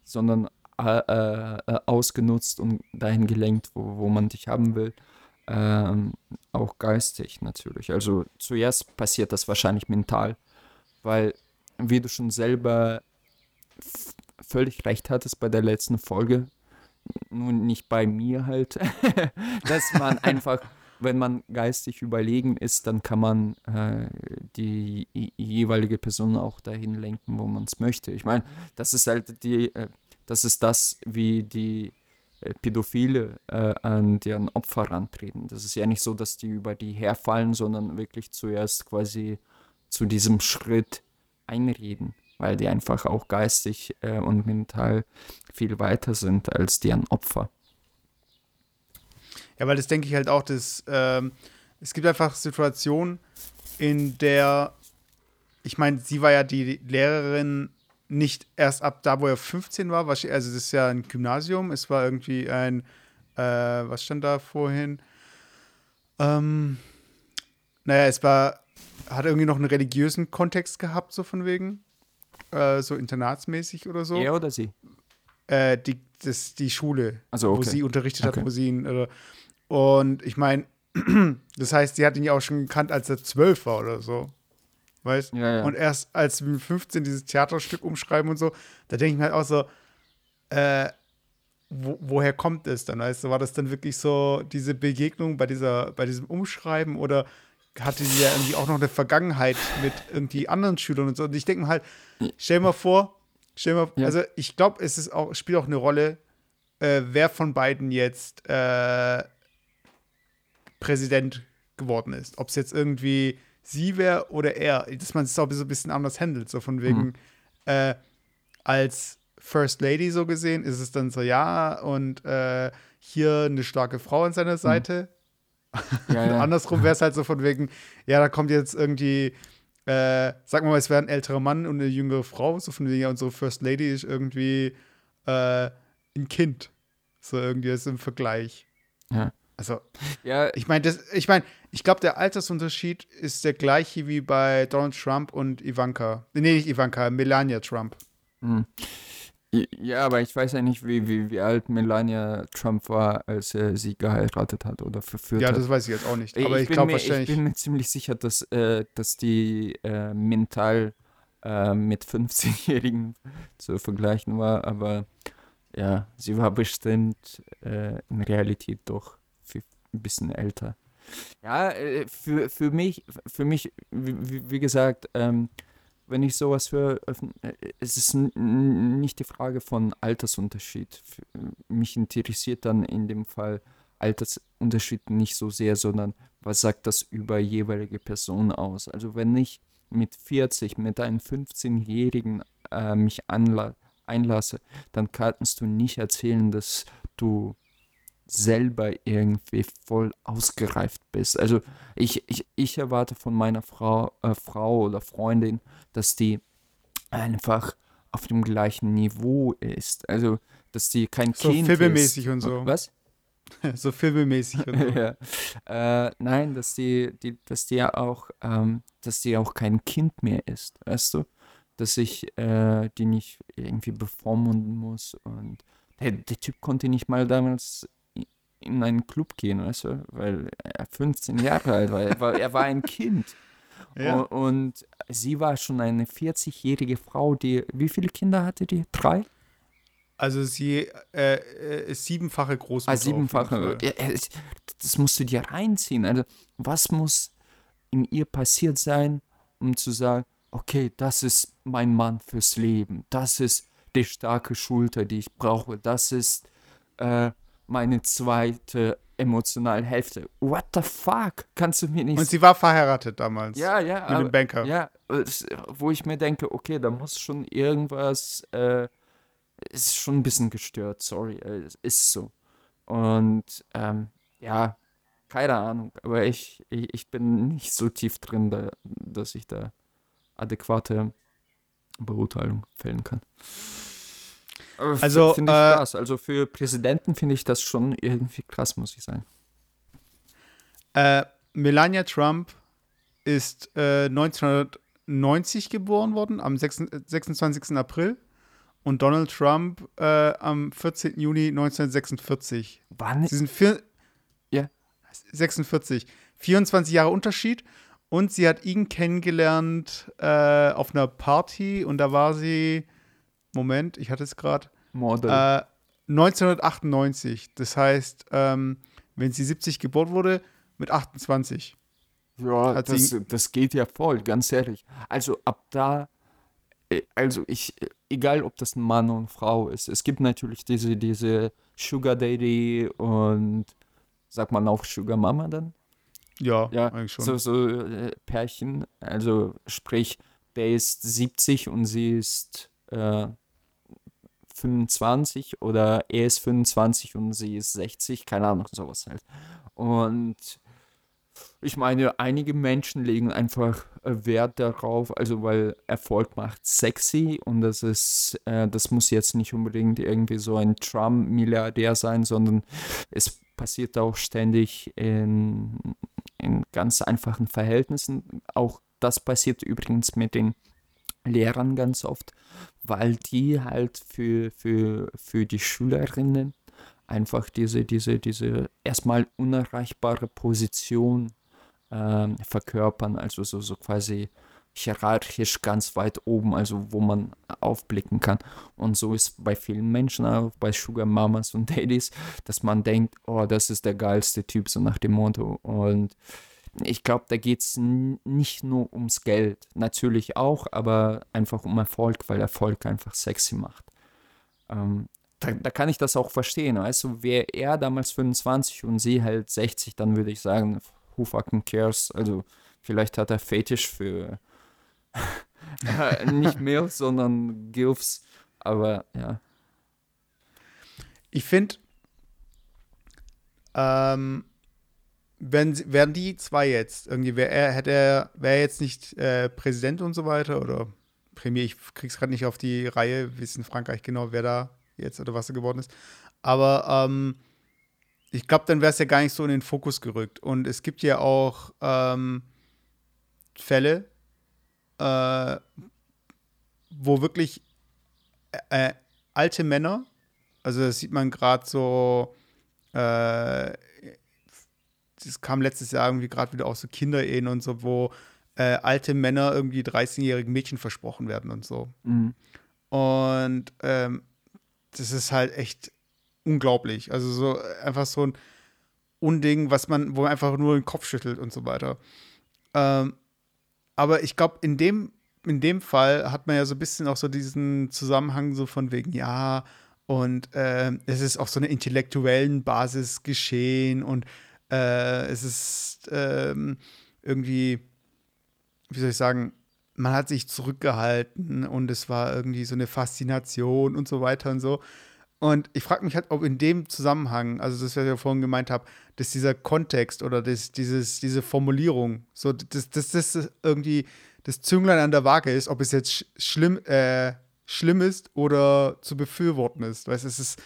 [SPEAKER 3] sondern äh, äh, äh, ausgenutzt und dahin gelenkt, wo, wo man dich haben will. Ähm, auch geistig natürlich. Also zuerst passiert das wahrscheinlich mental, weil, wie du schon selber völlig recht hattest bei der letzten Folge, nun nicht bei mir halt, *laughs* dass man *laughs* einfach, wenn man geistig überlegen ist, dann kann man äh, die jeweilige Person auch dahin lenken, wo man es möchte. Ich meine, das ist halt die, äh, das ist das, wie die äh, Pädophile äh, an deren Opfer rantreten. Das ist ja nicht so, dass die über die herfallen, sondern wirklich zuerst quasi zu diesem Schritt einreden. Weil die einfach auch geistig äh, und mental viel weiter sind als deren Opfer.
[SPEAKER 1] Ja, weil das denke ich halt auch, dass ähm, es gibt einfach Situationen, in der, ich meine, sie war ja die Lehrerin nicht erst ab da, wo er 15 war, also das ist ja ein Gymnasium, es war irgendwie ein, äh, was stand da vorhin? Ähm, naja, es war, hat irgendwie noch einen religiösen Kontext gehabt, so von wegen, äh, so internatsmäßig oder so.
[SPEAKER 3] Er oder sie?
[SPEAKER 1] Äh, die, das, die Schule,
[SPEAKER 3] also, okay.
[SPEAKER 1] wo sie unterrichtet
[SPEAKER 3] okay.
[SPEAKER 1] hat, wo sie ihn, oder, und ich meine, *clears throat* das heißt, sie hat ihn ja auch schon gekannt, als er zwölf war oder so. Weißt
[SPEAKER 3] ja, ja.
[SPEAKER 1] Und erst als wir mit 15 dieses Theaterstück umschreiben und so, da denke ich mir halt auch so, äh, wo, woher kommt es dann? Weißt du, war das dann wirklich so diese Begegnung bei, dieser, bei diesem Umschreiben oder hatte sie ja irgendwie auch noch eine Vergangenheit mit irgendwie anderen Schülern und so? Und ich denke mir halt, stell mal vor, stell mal,
[SPEAKER 3] Ja.
[SPEAKER 1] also ich glaube, es ist auch, spielt auch eine Rolle, äh, wer von beiden jetzt äh, Präsident geworden ist. Ob es jetzt irgendwie sie wäre oder er, dass man es auch so ein bisschen anders handelt. So von wegen,
[SPEAKER 3] Mhm.
[SPEAKER 1] äh, als First Lady so gesehen, ist es dann so, ja, und äh, hier eine starke Frau an seiner Seite. *laughs*
[SPEAKER 3] Ja, ja.
[SPEAKER 1] Andersrum wäre es halt so von wegen, ja, da kommt jetzt irgendwie, äh, sagen wir mal, es wäre ein älterer Mann und eine jüngere Frau, so von wegen, ja, unsere First Lady ist irgendwie äh, ein Kind. So irgendwie ist im Vergleich.
[SPEAKER 3] Ja.
[SPEAKER 1] Also,
[SPEAKER 3] ja,
[SPEAKER 1] ich meine, das, ich meine, ich glaube, der Altersunterschied ist der gleiche wie bei Donald Trump und Ivanka. Nee, nicht Ivanka, Melania Trump.
[SPEAKER 3] Hm. Ja, aber ich weiß ja nicht, wie, wie, wie alt Melania Trump war, als er sie geheiratet hat oder verführt
[SPEAKER 1] Ja,
[SPEAKER 3] hat.
[SPEAKER 1] das weiß ich jetzt auch nicht. Aber ich,
[SPEAKER 3] bin
[SPEAKER 1] glaube
[SPEAKER 3] mir,
[SPEAKER 1] wahrscheinlich.
[SPEAKER 3] Ich bin mir ziemlich sicher, dass, äh, dass die äh, mental äh, mit 15-Jährigen *laughs* zu vergleichen war, aber ja, sie war bestimmt äh, in Realität doch viel, ein bisschen älter. Ja, äh, für, für mich, für mich, wie, wie- wie gesagt, ähm, wenn ich sowas öffn- äh, es ist nicht die Frage von Altersunterschied. Für- Mich interessiert dann in dem Fall Altersunterschied nicht so sehr, sondern was sagt das über jeweilige Person aus? Also wenn ich mit 40, mit einem 15-Jährigen äh, mich einlasse, dann kannst du nicht erzählen, dass du selber irgendwie voll ausgereift bist. Also ich, ich, ich erwarte von meiner Frau, äh, Frau oder Freundin, dass die einfach auf dem gleichen Niveau ist. Also, dass die kein
[SPEAKER 1] So
[SPEAKER 3] Kind
[SPEAKER 1] filmemäßig
[SPEAKER 3] ist.
[SPEAKER 1] und so.
[SPEAKER 3] Was? *laughs*
[SPEAKER 1] so filmemäßig und so. *laughs*
[SPEAKER 3] ja. äh, nein, dass die, die, dass die ja auch, ähm, dass die auch kein Kind mehr ist, weißt du? Dass ich äh, die nicht irgendwie bevormunden muss und der, der Typ konnte nicht mal damals in einen Club gehen, weißt du, weil er 15 Jahre alt war. Er war, er war ein Kind. *laughs*
[SPEAKER 1] Ja.
[SPEAKER 3] Und, und sie war schon eine 40-jährige Frau, die, wie viele Kinder hatte die? Drei?
[SPEAKER 1] Also sie äh, äh, ist siebenfache Großmutter.
[SPEAKER 3] Ah, siebenfache. Das musst du dir reinziehen. Also, was muss in ihr passiert sein, um zu sagen, okay, das ist mein Mann fürs Leben. Das ist die starke Schulter, die ich brauche. Das ist äh, meine zweite emotionale Hälfte. What the fuck? Kannst du mir nicht
[SPEAKER 1] Und sie war verheiratet damals.
[SPEAKER 3] ja, ja,
[SPEAKER 1] Mit
[SPEAKER 3] aber,
[SPEAKER 1] dem Banker.
[SPEAKER 3] Ja, wo ich mir denke, okay, da muss schon irgendwas, äh, ist schon ein bisschen gestört, sorry, äh, es ist so. Und ähm, ja, keine Ahnung, aber ich, ich, ich bin nicht so tief drin, da, dass ich da adäquate Beurteilung fällen kann.
[SPEAKER 1] Also,
[SPEAKER 3] finde ich
[SPEAKER 1] äh,
[SPEAKER 3] krass. Also für Präsidenten finde ich das schon irgendwie krass, muss ich sagen.
[SPEAKER 1] Äh, Melania Trump ist äh, 1990 geboren worden, am 6, 26. April. Und Donald Trump äh, am 14. Juni 1946.
[SPEAKER 3] Wann?
[SPEAKER 1] Sie sind vier,
[SPEAKER 3] Ja.
[SPEAKER 1] 46. 24 Jahre Unterschied. Und sie hat ihn kennengelernt äh, auf einer Party und da war sie, Moment, ich hatte es gerade, äh, 1998. Das heißt, ähm, wenn sie 70 geboren wurde, mit 28.
[SPEAKER 3] Ja, das, das geht ja voll, ganz ehrlich. Also ab da, äh, also ich, äh, egal ob das ein Mann und Frau ist, es gibt natürlich diese, diese Sugar Daddy und sagt man auch Sugar Mama dann?
[SPEAKER 1] Ja,
[SPEAKER 3] Ja,
[SPEAKER 1] eigentlich schon.
[SPEAKER 3] so, so äh, Pärchen, also sprich, der ist 70 und sie ist äh, 25 oder er ist 25 und sie ist 60, keine Ahnung, sowas halt. Und ich meine, einige Menschen legen einfach äh, Wert darauf, also weil Erfolg macht sexy und das ist, äh, das muss jetzt nicht unbedingt irgendwie so ein Trump-Milliardär sein, sondern es passiert auch ständig in, in ganz einfachen Verhältnissen. Auch das passiert übrigens mit den Lehrern ganz oft, weil die halt für, für, für die Schülerinnen einfach diese, diese, diese erstmal unerreichbare Position äh, verkörpern, also so, so quasi hierarchisch ganz weit oben, also wo man aufblicken kann. Und so ist bei vielen Menschen, auch bei Sugar Mamas und *laughs* Daddies, dass man denkt, oh, das ist der geilste Typ, so nach dem Motto. Und ich glaube, da geht es nicht nur ums Geld, natürlich auch, aber einfach um Erfolg, weil Erfolg einfach sexy macht. Ähm, da, da, kann ich das auch verstehen. Du, wäre er damals 25 und sie halt 60, dann würde ich sagen, who fucking cares? Also, vielleicht hat er Fetisch für *laughs* nicht Milfs, sondern Gilfs, aber ja.
[SPEAKER 1] Ich finde, ähm, wenn wären die zwei jetzt irgendwie wäre er hätte wäre jetzt nicht äh, Präsident und so weiter oder Premier ich krieg's gerade nicht auf die Reihe wissen Frankreich genau wer da jetzt oder was er geworden ist. Aber ähm, ich glaube dann wäre es ja gar nicht so in den Fokus gerückt. Und es gibt ja auch ähm, Fälle äh, wo wirklich äh, alte Männer also das sieht man gerade so äh, das kam letztes Jahr irgendwie gerade wieder aus so Kinderehen und so, wo äh, alte Männer irgendwie 13-jährigen Mädchen versprochen werden und so. Mhm. Und ähm, das ist halt echt unglaublich. Also so einfach so ein Unding, was man, wo man einfach nur den Kopf schüttelt und so weiter. Ähm, aber ich glaube, in dem, in dem Fall hat man ja so ein bisschen auch so diesen Zusammenhang so von wegen, ja, und äh, es ist auf so einer intellektuellen Basis geschehen und äh, es ist ähm, irgendwie, wie soll ich sagen, man hat sich zurückgehalten und es war irgendwie so eine Faszination und so weiter und so. Und ich frage mich halt, ob in dem Zusammenhang, also das, was ich ja vorhin gemeint habe, dass dieser Kontext oder das, dieses, diese Formulierung, so dass das, das irgendwie das Zünglein an der Waage ist, ob es jetzt schlimm, äh, schlimm ist oder zu befürworten ist. Weißt es ist,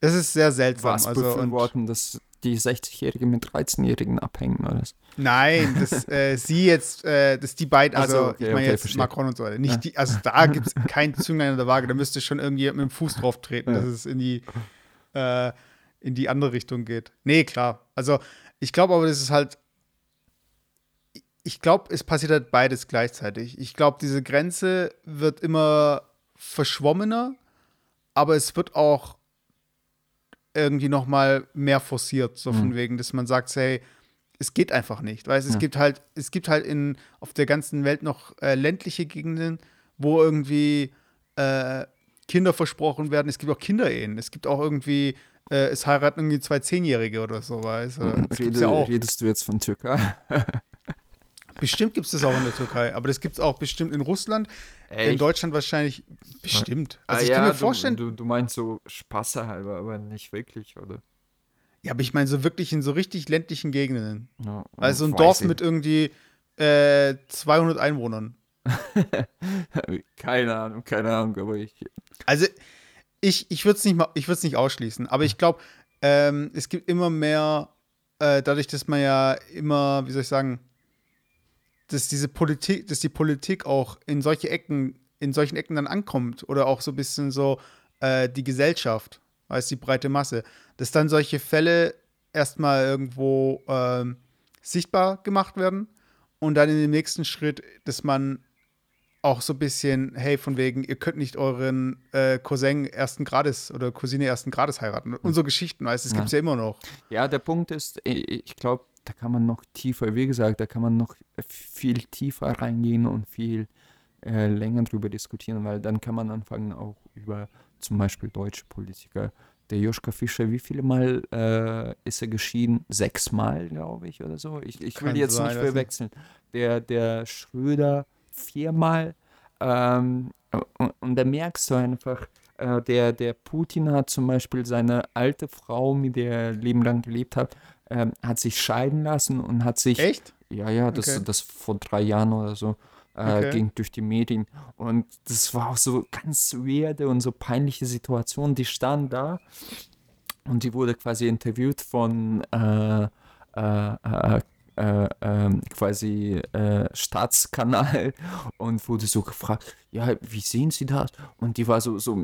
[SPEAKER 1] es ist sehr seltsam.
[SPEAKER 3] Was also, befürworten, das die 60-Jährige mit 13-Jährigen abhängen oder so.
[SPEAKER 1] Nein, *laughs* das, äh, sie jetzt, äh, das die beiden, also so, okay, ich meine okay, jetzt verstehe. Macron und so weiter. Nicht ja. die, also da gibt es *laughs* kein Zünglein in der Waage, da müsste schon irgendwie mit dem Fuß drauf treten, ja. dass es in die, äh, in die andere Richtung geht. Nee, klar. Also ich glaube aber, das ist halt, ich glaube, es passiert halt beides gleichzeitig. Ich glaube, diese Grenze wird immer verschwommener, aber es wird auch irgendwie noch mal mehr forciert, so von mhm. wegen, dass man sagt, hey, es geht einfach nicht, weil es ja. gibt halt, es gibt halt in auf der ganzen Welt noch äh, ländliche Gegenden, wo irgendwie äh, Kinder versprochen werden. Es gibt auch Kinderehen. Es gibt auch irgendwie, äh, es heiraten irgendwie zwei Zehnjährige oder so, weißt du.
[SPEAKER 3] Rede, ja redest du jetzt von Türkei? *laughs*
[SPEAKER 1] Bestimmt gibt es das auch in der Türkei, aber das gibt es auch bestimmt in Russland. Echt? In Deutschland wahrscheinlich bestimmt.
[SPEAKER 3] Also ah, ich ja, kann mir vorstellen. Du, du, meinst so Spaßerhalber, aber nicht wirklich, oder?
[SPEAKER 1] Ja, aber ich meine so wirklich in so richtig ländlichen Gegenden. Ja, also ein Dorf ich. mit irgendwie äh, 200 Einwohnern. *laughs*
[SPEAKER 3] keine Ahnung, keine Ahnung, aber ich.
[SPEAKER 1] Also ich, ich würde es nicht, nicht ausschließen, aber ich glaube, ähm, es gibt immer mehr, äh, dadurch, dass man ja immer, wie soll ich sagen, dass diese Politik, dass die Politik auch in solche Ecken, in solchen Ecken dann ankommt oder auch so ein bisschen so äh, die Gesellschaft, als die breite Masse, dass dann solche Fälle erstmal irgendwo äh, sichtbar gemacht werden und dann in dem nächsten Schritt, dass man auch so ein bisschen, hey, von wegen, ihr könnt nicht euren äh, Cousin ersten Grades oder Cousine ersten Grades heiraten. Und so Geschichten, weißt du, das ja. gibt es ja immer noch.
[SPEAKER 3] Ja, der Punkt ist, ich glaube, da kann man noch tiefer, wie gesagt, da kann man noch viel tiefer reingehen und viel äh, länger drüber diskutieren, weil dann kann man anfangen auch über zum Beispiel deutsche Politiker. Der Joschka Fischer, wie viele Mal äh, ist er geschieden? Sechsmal, glaube ich, oder so. Ich, ich will jetzt sein, nicht verwechseln. Der, der Schröder viermal. Ähm, und, und da merkst du einfach, äh, der, der Putin hat zum Beispiel seine alte Frau, mit der er Leben lang gelebt hat, ähm, hat sich scheiden lassen und hat sich.
[SPEAKER 1] Echt?
[SPEAKER 3] Ja, ja, das,
[SPEAKER 1] Okay.
[SPEAKER 3] das vor drei Jahren oder so äh,
[SPEAKER 1] Okay.
[SPEAKER 3] ging durch die Medien. Und das war auch so ganz weirde und so peinliche Situation. Die stand da und die wurde quasi interviewt von äh, äh, äh, äh, ähm, quasi äh, Staatskanal *laughs* und wurde so gefragt, ja, wie sehen Sie das? Und die war so, so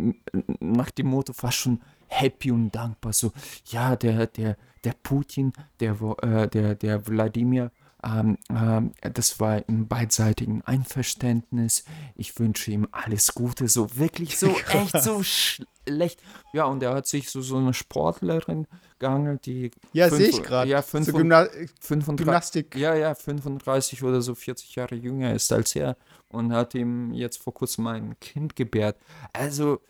[SPEAKER 3] nach dem Motto fast schon happy und dankbar, so, ja, der, der, der Putin, der, äh, der, der Wladimir, ähm, ähm, das war im beidseitigen Einverständnis. Ich wünsche ihm alles Gute, so wirklich so *laughs* echt so schlecht. Ja, und er hat sich so, so eine Sportlerin geangelt, die
[SPEAKER 1] Ja, sehe ich gerade.
[SPEAKER 3] Ja,
[SPEAKER 1] so
[SPEAKER 3] 35,
[SPEAKER 1] Gymna
[SPEAKER 3] 35,
[SPEAKER 1] Gymnastik.
[SPEAKER 3] ja, ja, 35 oder so 40 Jahre jünger ist als er und hat ihm jetzt vor kurzem ein Kind gebärt. Also,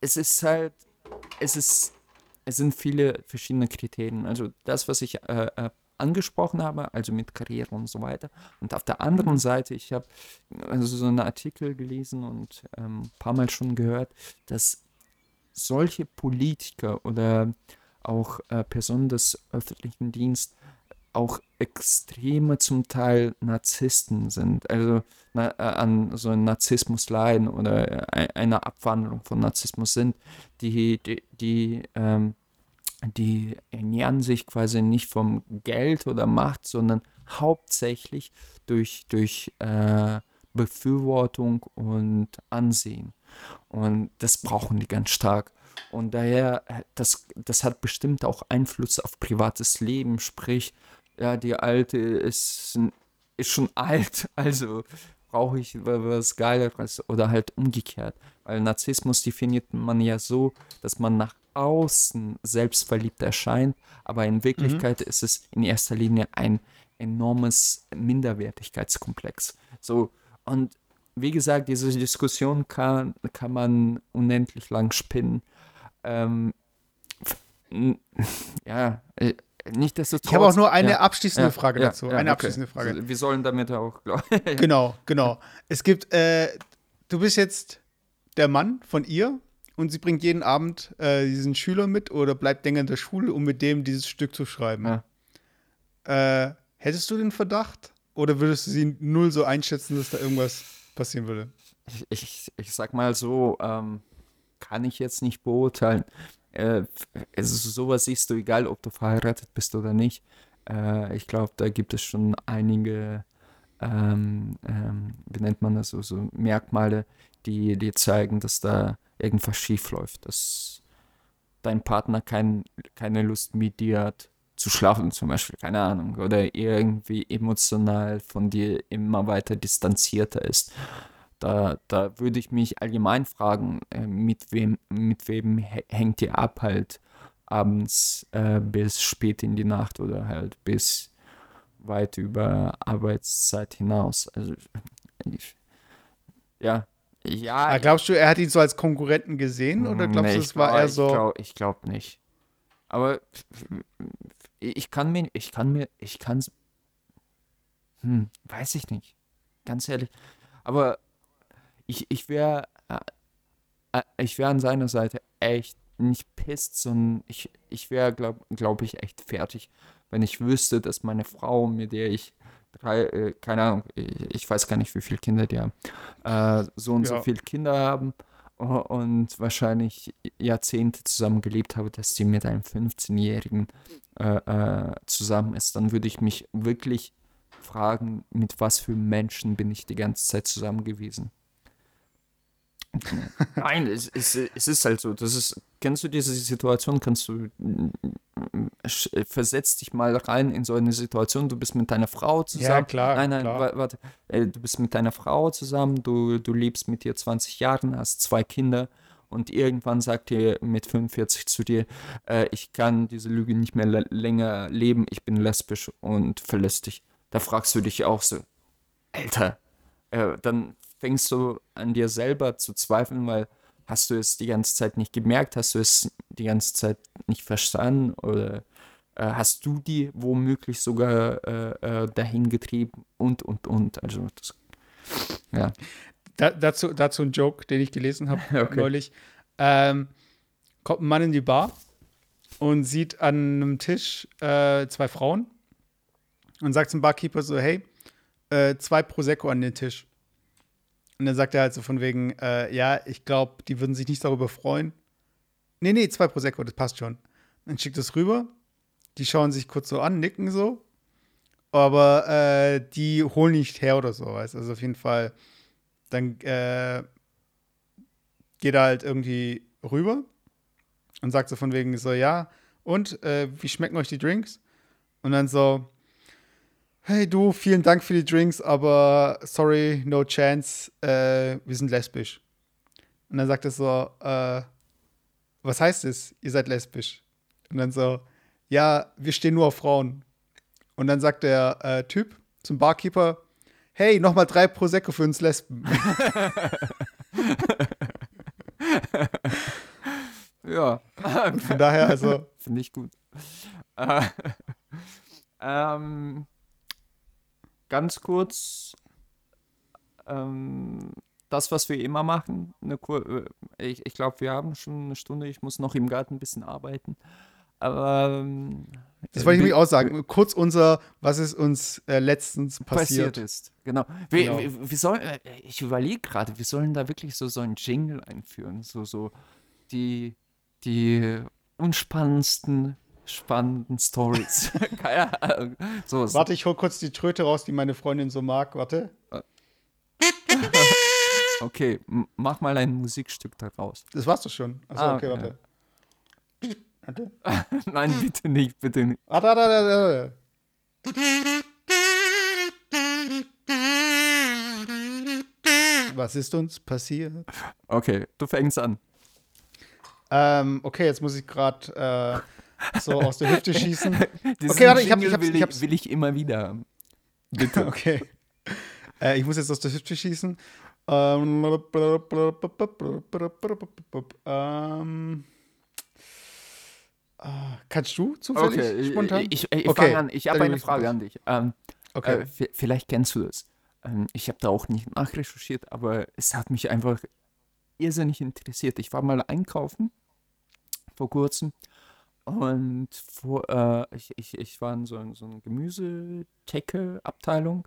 [SPEAKER 3] es ist halt, es ist, es sind viele verschiedene Kriterien. Also das, was ich äh, äh, angesprochen habe, also mit Karriere und so weiter. Und auf der anderen Seite, ich habe also so einen Artikel gelesen und ähm, ein paar Mal schon gehört, dass solche Politiker oder auch äh, Personen des öffentlichen Dienstes auch extreme zum Teil Narzissten sind, also na, äh, an so einem Narzissmus leiden oder äh, einer Abwandlung von Narzissmus sind, die, die, die, ähm, die ernähren sich quasi nicht vom Geld oder Macht, sondern hauptsächlich durch, durch äh, Befürwortung und Ansehen. Und das brauchen die ganz stark. Und daher, äh, das, das hat bestimmt auch Einfluss auf privates Leben. Sprich, ja, die Alte ist, ist schon alt, *laughs* also brauche ich wa- was Geileres oder halt umgekehrt. Weil Narzissmus definiert man ja so, dass man nach außen selbstverliebt erscheint, aber in Wirklichkeit ist es in erster Linie ein enormes Minderwertigkeitskomplex. So, und wie gesagt, diese Diskussion kann, kann man unendlich lang spinnen. Ähm, *laughs* ja, äh, nicht desto
[SPEAKER 1] Ich habe auch nur eine
[SPEAKER 3] ja,
[SPEAKER 1] abschließende
[SPEAKER 3] ja,
[SPEAKER 1] Frage
[SPEAKER 3] ja,
[SPEAKER 1] dazu. eine
[SPEAKER 3] okay.
[SPEAKER 1] abschließende Frage.
[SPEAKER 3] Also, Wir sollen damit auch, glaub- *laughs*
[SPEAKER 1] Genau, genau. Es gibt, äh, du bist jetzt der Mann von ihr und sie bringt jeden Abend äh, diesen Schüler mit oder bleibt länger in der Schule, um mit dem dieses Stück zu schreiben. Äh, hättest du den Verdacht oder würdest du sie null so einschätzen, dass da irgendwas passieren würde?
[SPEAKER 3] ich, ich, ich sag mal so, ähm, kann ich jetzt nicht beurteilen. Äh, also sowas siehst du, egal ob du verheiratet bist oder nicht. Äh, ich glaube, da gibt es schon einige, ähm, ähm, wie nennt man das, so, so Merkmale, die, die zeigen, dass da irgendwas schief läuft, dass dein Partner kein, keine Lust mit dir hat zu schlafen zum Beispiel, keine Ahnung, oder irgendwie emotional von dir immer weiter distanzierter ist. Da, da würde ich mich allgemein fragen, äh, mit wem, mit wem hä- hängt ihr ab halt abends äh, bis spät in die Nacht oder halt bis weit über Arbeitszeit hinaus. Also ich, ja, ja.
[SPEAKER 1] Ah, glaubst du, er hat ihn so als Konkurrenten gesehen oder glaubst
[SPEAKER 3] Nee,
[SPEAKER 1] du, es war
[SPEAKER 3] glaub-
[SPEAKER 1] eher so?
[SPEAKER 3] Ich glaube ich glaub nicht. Aber ich kann mir, ich kann mir, ich kann hm, weiß ich nicht. Ganz ehrlich. Aber ich, ich wäre, äh, ich wäre an seiner Seite echt nicht pisst, sondern ich, ich wäre, glaube glaub ich, echt fertig, wenn ich wüsste, dass meine Frau, mit der ich drei, äh, keine Ahnung, ich, ich weiß gar nicht, wie viele Kinder die haben, äh, so und so
[SPEAKER 1] Ja.
[SPEAKER 3] viele Kinder haben äh, und wahrscheinlich Jahrzehnte zusammen gelebt habe, dass die mit einem 15-Jährigen äh, äh, zusammen ist, dann würde ich mich wirklich fragen, mit was für Menschen bin ich die ganze Zeit zusammen gewesen. Nein, es, es, es ist halt so. Das ist, kennst du diese Situation? Kannst du mm, sch- versetz dich mal rein in so eine Situation. Du bist mit deiner Frau zusammen.
[SPEAKER 1] Ja, klar,
[SPEAKER 3] Nein, nein,
[SPEAKER 1] klar.
[SPEAKER 3] wa- warte. Äh, Du bist mit deiner Frau zusammen. Du, du lebst mit ihr 20 Jahren, hast zwei Kinder. Und irgendwann sagt ihr mit 45 zu dir, äh, ich kann diese Lüge nicht mehr länger leben, ich bin lesbisch und verlässt dich. Da fragst du dich auch so, Alter, äh, dann fängst du an dir selber zu zweifeln, weil hast du es die ganze Zeit nicht gemerkt, hast du es die ganze Zeit nicht verstanden oder äh, hast du die womöglich sogar äh, äh, dahin getrieben und, und, und. Also das, ja.
[SPEAKER 1] da, dazu, dazu ein Joke, den ich gelesen habe *laughs*
[SPEAKER 3] Okay.
[SPEAKER 1] neulich. Ähm, kommt ein Mann in die Bar und sieht an einem Tisch äh, zwei Frauen und sagt zum Barkeeper so, hey, äh, zwei Prosecco an den Tisch. Und dann sagt er halt so von wegen, äh, ja, ich glaube, die würden sich nicht darüber freuen. Nee, nee, zwei Prosecco, das passt schon. Dann schickt es rüber. Die schauen sich kurz so an, nicken so. Aber äh, die holen nicht her oder so, weißt Also auf jeden Fall, dann äh, geht er halt irgendwie rüber und sagt so von wegen so, ja, und äh, wie schmecken euch die Drinks? Und dann so, hey du, vielen Dank für die Drinks, aber sorry, no chance, äh, wir sind lesbisch. Und dann sagt er so, äh, was heißt es, ihr seid lesbisch? Und dann so, ja, wir stehen nur auf Frauen. Und dann sagt der äh, Typ zum Barkeeper, hey, nochmal drei Prosecco für uns Lesben. *laughs*
[SPEAKER 3] Ja,
[SPEAKER 1] Von daher, also, *laughs*
[SPEAKER 3] finde ich gut. Äh, *laughs* ähm, ganz kurz, ähm, das, was wir immer machen, eine Kur äh, ich, ich glaube, wir haben schon eine Stunde, ich muss noch im Garten ein bisschen arbeiten. Aber ähm,
[SPEAKER 1] das wollte ich nämlich auch sagen. Kurz unser, was ist uns äh, letztens passiert.
[SPEAKER 3] passiert ist. Genau. Wir,
[SPEAKER 1] Genau.
[SPEAKER 3] wir, wir sollen, äh, ich überlege gerade, wir sollen da wirklich so, so einen Jingle einführen. So, so die, die unspannendsten, spannenden Stories. *laughs* *laughs* Keine Ahnung. So, so.
[SPEAKER 1] Warte, ich hol kurz die Tröte raus, die meine Freundin so mag. Warte. *laughs*
[SPEAKER 3] Okay, m- mach mal ein Musikstück daraus.
[SPEAKER 1] Das war's doch schon. Achso,
[SPEAKER 3] Ah,
[SPEAKER 1] okay,
[SPEAKER 3] okay.
[SPEAKER 1] warte. Warte.
[SPEAKER 3] Nein, bitte nicht, bitte nicht.
[SPEAKER 1] Warte, warte, warte, warte. Was ist uns passiert?
[SPEAKER 3] Okay, du fängst an.
[SPEAKER 1] Ähm, okay, jetzt muss ich gerade äh, so aus der Hüfte schießen. *laughs*
[SPEAKER 3] Diesen
[SPEAKER 1] Okay, warte, ich hab-
[SPEAKER 3] Jingle
[SPEAKER 1] ich hab's-
[SPEAKER 3] will,
[SPEAKER 1] ich
[SPEAKER 3] will ich immer wieder haben. Bitte. *laughs*
[SPEAKER 1] Okay. Äh, ich muss jetzt aus der Hüfte schießen. Ähm, ähm, äh, kannst du zufällig
[SPEAKER 3] Okay, ich,
[SPEAKER 1] spontan?
[SPEAKER 3] ich, ich
[SPEAKER 1] Okay,
[SPEAKER 3] fange an. Ich habe eine
[SPEAKER 1] ich
[SPEAKER 3] Frage
[SPEAKER 1] das.
[SPEAKER 3] an dich. Ähm,
[SPEAKER 1] okay.
[SPEAKER 3] Äh, vi- vielleicht kennst du das. Ähm, ich habe da auch nicht nachrecherchiert, aber es hat mich einfach irrsinnig interessiert. Ich war mal einkaufen vor kurzem und vor, äh, ich, ich, ich war in so, in so einer Gemüsetheke-Abteilung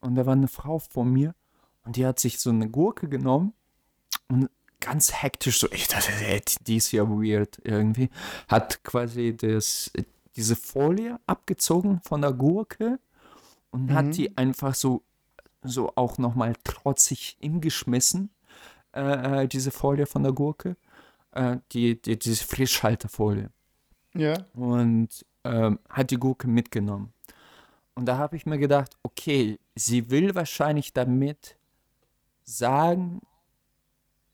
[SPEAKER 3] und da war eine Frau vor mir und die hat sich so eine Gurke genommen und ganz hektisch so, ich dachte, ey, die ist ja weird irgendwie, hat quasi das, diese Folie abgezogen von der Gurke und
[SPEAKER 1] Mhm.
[SPEAKER 3] hat die einfach so, so auch nochmal trotzig hingeschmissen, äh, äh, diese Folie von der Gurke, äh, die, die, diese Frischhaltefolie
[SPEAKER 1] ja.
[SPEAKER 3] und ähm, hat die Gurke mitgenommen. Und da habe ich mir gedacht, okay, sie will wahrscheinlich damit sagen,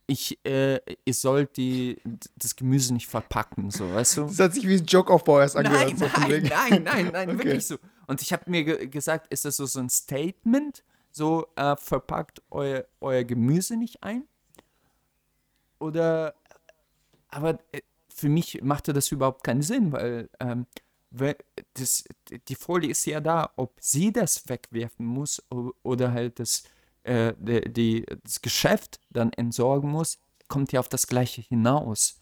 [SPEAKER 3] ich, äh, ich soll die, das Gemüse nicht verpacken, so, weißt du?
[SPEAKER 1] Das hat sich wie ein Jokeaufbau erst angehört.
[SPEAKER 3] Nein,
[SPEAKER 1] so
[SPEAKER 3] nein, nein, nein, *laughs* nein,
[SPEAKER 1] Okay.
[SPEAKER 3] wirklich so. Und ich habe mir ge gesagt, ist das so, so ein Statement? So, äh, verpackt euer, euer Gemüse nicht ein? Oder, aber äh, für mich machte das überhaupt keinen Sinn, weil ähm, das, die Folie ist ja da, ob sie das wegwerfen muss oder halt das, äh, die, die, das Geschäft dann entsorgen muss, kommt ja auf das Gleiche hinaus.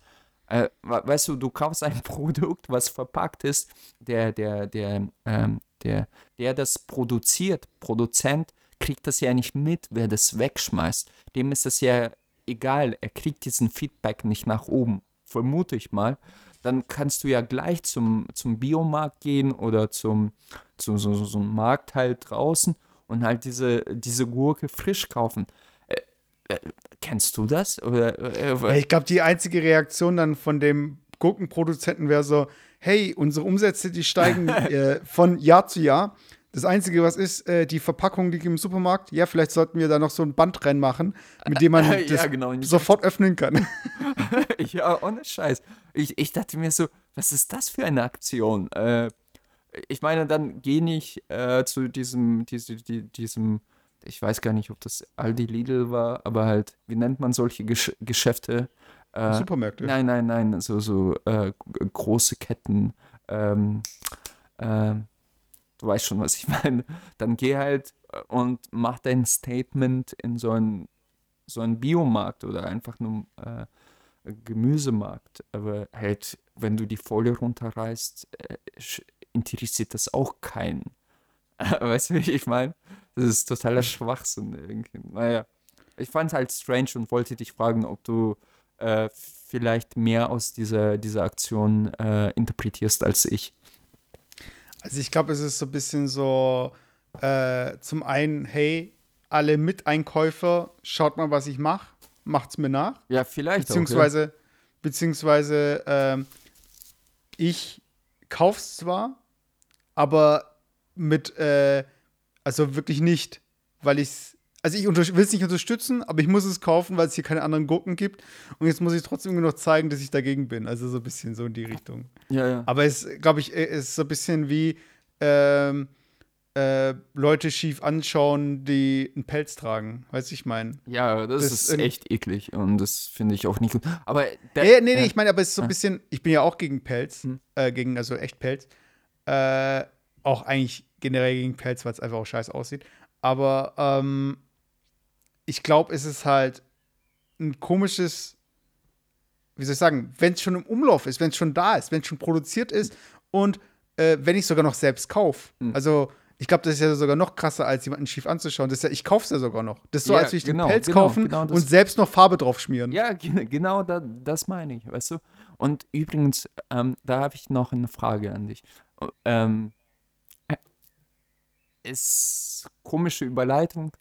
[SPEAKER 3] Äh, we- weißt du, du kaufst ein *laughs* Produkt, was verpackt ist, der, der, der, ähm, der, der das produziert, Produzent, kriegt das ja nicht mit, wer das wegschmeißt. Dem ist das ja egal, er kriegt diesen Feedback nicht nach oben, vermute ich mal. Dann kannst du ja gleich zum, zum Biomarkt gehen oder zum, zu so, so, so einem Markt halt draußen und halt diese, diese Gurke frisch kaufen. Äh, äh, kennst du das? Oder, äh,
[SPEAKER 1] Ich glaube, die einzige Reaktion dann von dem Gurkenproduzenten wäre so: Hey, unsere Umsätze, die steigen *laughs* äh, von Jahr zu Jahr. Das Einzige, was ist, äh, die Verpackung liegt im Supermarkt. Ja, vielleicht sollten wir da noch so ein Band reinmachen, mit dem man *laughs*
[SPEAKER 3] Ja,
[SPEAKER 1] das
[SPEAKER 3] genau.
[SPEAKER 1] sofort öffnen kann. *laughs*
[SPEAKER 3] ja, ohne Scheiß. Ich, ich dachte mir so, was ist das für eine Aktion? Äh, ich meine, dann geh nicht äh, zu diesem, diese, die, diesem, ich weiß gar nicht, ob das Aldi Lidl war, aber halt, wie nennt man solche Gesch Geschäfte? Äh,
[SPEAKER 1] Supermärkte.
[SPEAKER 3] Nein, nein, nein, so, so äh, große Ketten. Ähm, ähm, du weißt schon, was ich *laughs* meine. Dann geh halt äh, und mach dein Statement in so ein so ein Biomarkt oder einfach nur äh, Gemüsemarkt. Aber halt, wenn du die Folie runterreißt, äh, interessiert das auch keinen. *laughs* weißt du, wie ich meine? Das ist totaler Schwachsinn irgendwie. Naja, ich fand es halt strange und wollte dich fragen, ob du äh, vielleicht mehr aus dieser, dieser Aktion äh, interpretierst als ich.
[SPEAKER 1] Also ich glaube, es ist so ein bisschen so, äh, zum einen, hey, alle Miteinkäufer, schaut mal, was ich mache, macht's mir nach.
[SPEAKER 3] Ja, vielleicht
[SPEAKER 1] Beziehungsweise, beziehungsweise ähm, ich kauf's zwar, aber mit, äh, also wirklich nicht, weil ich's, also ich will es nicht unterstützen, aber ich muss es kaufen, weil es hier keine anderen Gurken gibt. Und jetzt muss ich trotzdem irgendwie noch zeigen, dass ich dagegen bin. Also so ein bisschen so in die Richtung.
[SPEAKER 3] Ja, ja.
[SPEAKER 1] Aber es, glaube ich, ist so ein bisschen wie ähm, äh, Leute schief anschauen, die einen Pelz tragen. Weißt du, ich meine?
[SPEAKER 3] Ja, das,
[SPEAKER 1] Das
[SPEAKER 3] ist
[SPEAKER 1] irgend-
[SPEAKER 3] echt eklig und das finde ich auch nicht gut. Aber der,
[SPEAKER 1] Nee, nee, nee,
[SPEAKER 3] äh,
[SPEAKER 1] ich meine, aber es ist so ein
[SPEAKER 3] äh.
[SPEAKER 1] bisschen, ich bin ja auch gegen Pelz,
[SPEAKER 3] Hm.
[SPEAKER 1] äh, gegen, also echt Pelz. Äh, auch eigentlich generell gegen Pelz, weil es einfach auch scheiße aussieht. Aber ähm, ich glaube, es ist halt ein komisches, wie soll ich sagen, wenn es schon im Umlauf ist, wenn es schon da ist, wenn es schon produziert ist und äh, wenn ich sogar noch selbst kaufe.
[SPEAKER 3] Hm.
[SPEAKER 1] Also, ich glaube, das ist ja sogar noch krasser, als jemanden schief anzuschauen. Das ist ja, ich kaufe es ja sogar noch. Das ist so,
[SPEAKER 3] Ja,
[SPEAKER 1] als würde ich
[SPEAKER 3] genau,
[SPEAKER 1] den Pelz
[SPEAKER 3] genau,
[SPEAKER 1] kaufen
[SPEAKER 3] genau
[SPEAKER 1] und selbst noch Farbe drauf schmieren.
[SPEAKER 3] Ja, ge- genau da, das meine ich, weißt du? Und übrigens, ähm, da habe ich noch eine Frage an dich. Ähm, äh, ist komische Überleitung,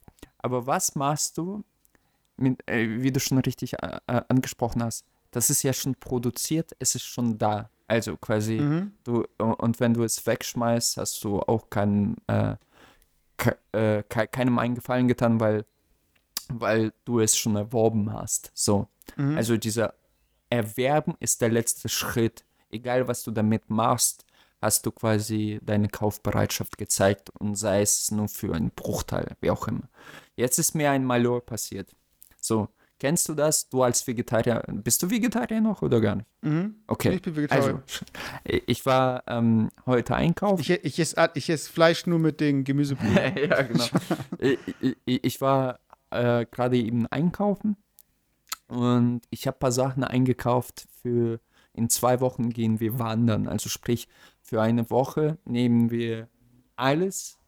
[SPEAKER 3] aber was machst du, mit, äh, wie du schon richtig äh, äh, angesprochen hast? Das ist ja schon produziert, es ist schon da. Also quasi,
[SPEAKER 1] Mhm.
[SPEAKER 3] du, und wenn du es wegschmeißt, hast du auch keinen, äh, ke äh, ke keinem einen Gefallen getan, weil, weil du es schon erworben hast. So.
[SPEAKER 1] Mhm.
[SPEAKER 3] Also dieser Erwerben ist der letzte Schritt. Egal was du damit machst, hast du quasi deine Kaufbereitschaft gezeigt und sei es nur für einen Bruchteil, wie auch immer. Jetzt ist mir ein Malheur passiert. So, kennst du das? Du als Vegetarier, bist du Vegetarier noch oder gar nicht?
[SPEAKER 1] Mhm.
[SPEAKER 3] Okay.
[SPEAKER 1] Ich bin Vegetarier.
[SPEAKER 3] Also, *laughs* ich war ähm, heute einkaufen.
[SPEAKER 1] Ich, ich, esse, ich esse Fleisch nur mit den Gemüsebrühen. *laughs*
[SPEAKER 3] ja, genau. *laughs* ich, ich, ich war äh, gerade eben einkaufen und ich habe ein paar Sachen eingekauft für in zwei Wochen gehen wir wandern. Also sprich, für eine Woche nehmen wir alles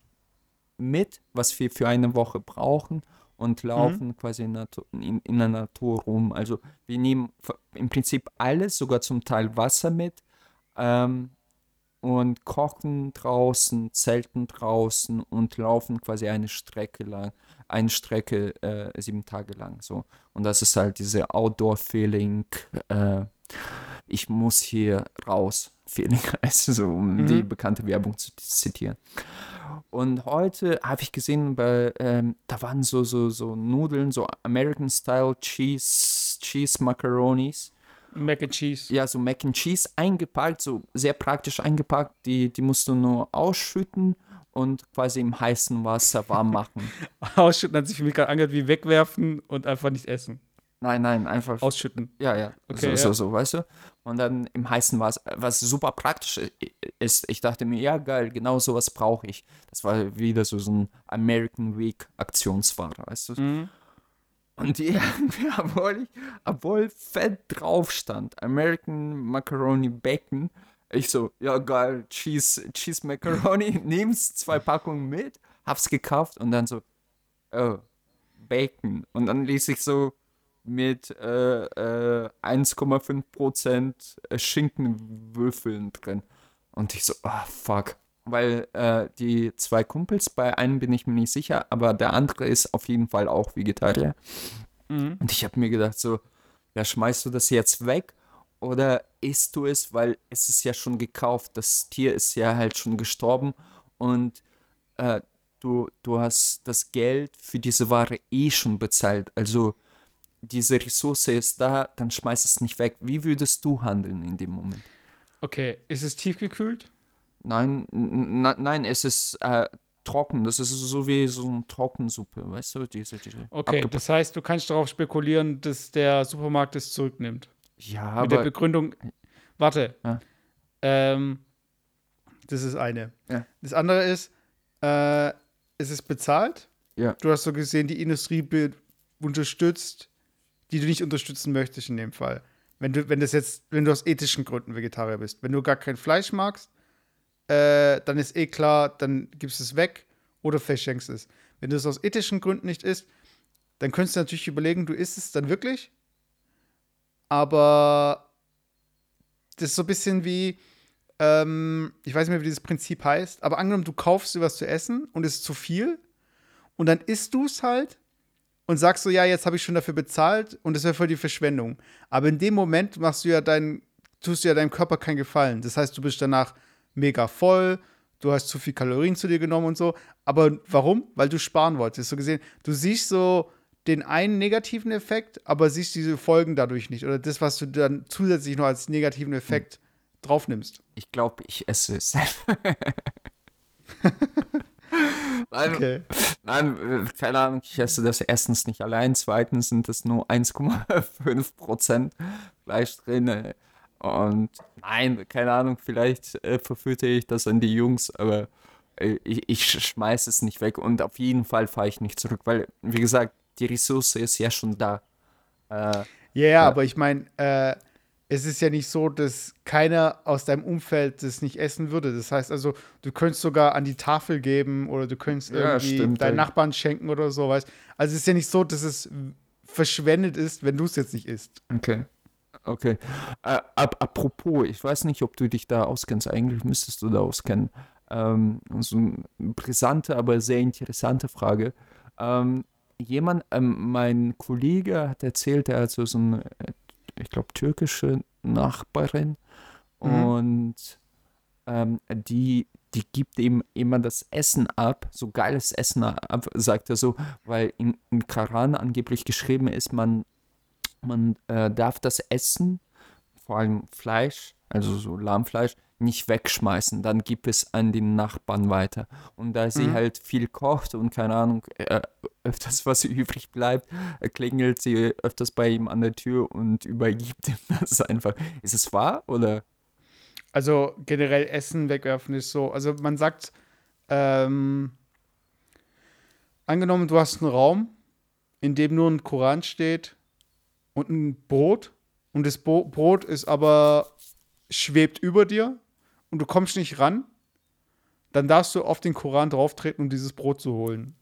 [SPEAKER 3] mit, was wir für eine Woche brauchen und laufen quasi in, Natu- in, in der Natur rum. Also wir nehmen im Prinzip alles, sogar zum Teil Wasser mit. Ähm, und kochen draußen, zelten draußen und laufen quasi eine Strecke lang, eine Strecke äh, sieben Tage lang. So. Und das ist halt diese Outdoor-Feeling, äh, ich muss hier raus, *laughs* Feeling, also so, um die bekannte Werbung zu zitieren. Und heute habe ich gesehen, bei, ähm, da waren so, so, so Nudeln, so American-Style Cheese, Cheese Macaronis.
[SPEAKER 1] Mac and Cheese.
[SPEAKER 3] Ja, so Mac and Cheese eingepackt, so sehr praktisch eingepackt. Die, die musst du nur ausschütten und quasi im heißen Wasser warm machen. *laughs*
[SPEAKER 1] Ausschütten hat sich für mich gerade angehört wie wegwerfen und einfach nicht essen.
[SPEAKER 3] Nein, nein, einfach.
[SPEAKER 1] Ausschütten.
[SPEAKER 3] ja, ja.
[SPEAKER 1] Okay,
[SPEAKER 3] so, so,
[SPEAKER 1] ja.
[SPEAKER 3] so, weißt du? Und dann im heißen Wasser, was super praktisch ist. Ich dachte mir, ja, geil, genau sowas brauche ich. Das war wieder so, so ein American Week Aktionsware, weißt du?
[SPEAKER 1] Mhm.
[SPEAKER 3] Und die, *laughs* obwohl, ich, obwohl fett drauf stand, American Macaroni Bacon, ich so, ja geil, Cheese, Cheese Macaroni, *laughs* nehm's zwei Packungen mit, hab's gekauft und dann so, oh, Bacon. Und dann ließ ich so mit äh, äh, 1,5% Schinkenwürfeln drin. Und ich so, ah, fuck. Weil äh, die zwei Kumpels, bei einem bin ich mir nicht sicher, aber der andere ist auf jeden Fall auch Vegetarier.
[SPEAKER 1] Mhm.
[SPEAKER 3] Und ich habe mir gedacht, so, ja, schmeißt du das jetzt weg oder isst du es, weil es ist ja schon gekauft, das Tier ist ja halt schon gestorben und äh, du, du hast das Geld für diese Ware eh schon bezahlt. Also diese Ressource ist da, dann schmeiß es nicht weg. Wie würdest du handeln in dem Moment?
[SPEAKER 1] Okay, ist es tiefgekühlt?
[SPEAKER 3] Nein, nein, es ist äh, trocken. Das ist so wie so eine Trockensuppe, weißt du? Diese, diese
[SPEAKER 1] Okay, das heißt, du kannst darauf spekulieren, dass der Supermarkt es zurücknimmt.
[SPEAKER 3] ja,
[SPEAKER 1] Mit der
[SPEAKER 3] aber
[SPEAKER 1] Begründung, warte,
[SPEAKER 3] Ja.
[SPEAKER 1] ähm, das ist eine.
[SPEAKER 3] Ja.
[SPEAKER 1] Das andere ist, äh, es ist bezahlt.
[SPEAKER 3] Ja.
[SPEAKER 1] Du hast so gesehen, die Industrie unterstützt, die du nicht unterstützen möchtest in dem Fall. Wenn du, wenn das jetzt, wenn du aus ethischen Gründen Vegetarier bist. Wenn du gar kein Fleisch magst, äh, dann ist eh klar, dann gibst du es weg oder verschenkst es. Wenn du es aus ethischen Gründen nicht isst, dann könntest du natürlich überlegen, du isst es dann wirklich. Aber das ist so ein bisschen wie, ähm, ich weiß nicht mehr, wie dieses Prinzip heißt, aber angenommen, du kaufst dir was zu essen und es ist zu viel und dann isst du es halt und sagst so, ja, jetzt habe ich schon dafür bezahlt und das wäre voll die Verschwendung. Aber in dem Moment machst du ja dein, tust du ja deinem Körper keinen Gefallen. Das heißt, du bist danach mega voll, du hast zu viel Kalorien zu dir genommen und so. Aber warum? Weil du sparen wolltest. So gesehen, du siehst so den einen negativen Effekt, aber siehst diese Folgen dadurch nicht. Oder das, was du dann zusätzlich noch als negativen Effekt hm. drauf nimmst.
[SPEAKER 3] Ich glaube, ich esse es. *laughs* *laughs* nein, okay. nein, keine Ahnung, ich esse das erstens nicht allein, zweitens sind es nur 1,5% Fleisch drin. Und nein, keine Ahnung, vielleicht äh, verführe ich das an die Jungs, aber äh, ich, ich schmeiße es nicht weg und auf jeden Fall fahre ich nicht zurück, weil, wie gesagt, die Ressource ist ja schon da.
[SPEAKER 1] Äh, ja, yeah, aber ich meine, äh, es ist ja nicht so, dass keiner aus deinem Umfeld das nicht essen würde. Das heißt also, du könntest sogar an die Tafel geben oder du könntest ja, irgendwie stimmt, deinen Nachbarn schenken oder so, weißt Also es ist ja nicht so, dass es verschwendet ist, wenn du es jetzt nicht isst.
[SPEAKER 3] Okay. Okay. Äh, ap apropos, ich weiß nicht, ob du dich da auskennst. Eigentlich müsstest du da auskennen. Ähm, so eine brisante, aber sehr interessante Frage. Ähm, jemand, ähm, mein Kollege hat erzählt, er hat so, so eine äh, ich glaube, türkische Nachbarin. Mhm. Und ähm, die, die gibt ihm immer das Essen ab, so geiles Essen ab, sagt er so, weil in, im Koran angeblich geschrieben ist, man, man äh, darf das Essen, vor allem Fleisch, also so Lahmfleisch, nicht wegschmeißen, dann gibt es an den Nachbarn weiter. Und da sie mhm. halt viel kocht und keine Ahnung, äh, öfters was *laughs* übrig bleibt, klingelt sie öfters bei ihm an der Tür und übergibt ihm *laughs* das einfach. Ist es wahr oder?
[SPEAKER 1] Also generell Essen wegwerfen ist so, also man sagt, ähm, angenommen, du hast einen Raum, in dem nur ein Koran steht und ein Brot und das Bo Brot ist aber schwebt über dir und du kommst nicht ran, dann darfst du auf den Koran drauftreten, um dieses Brot zu holen.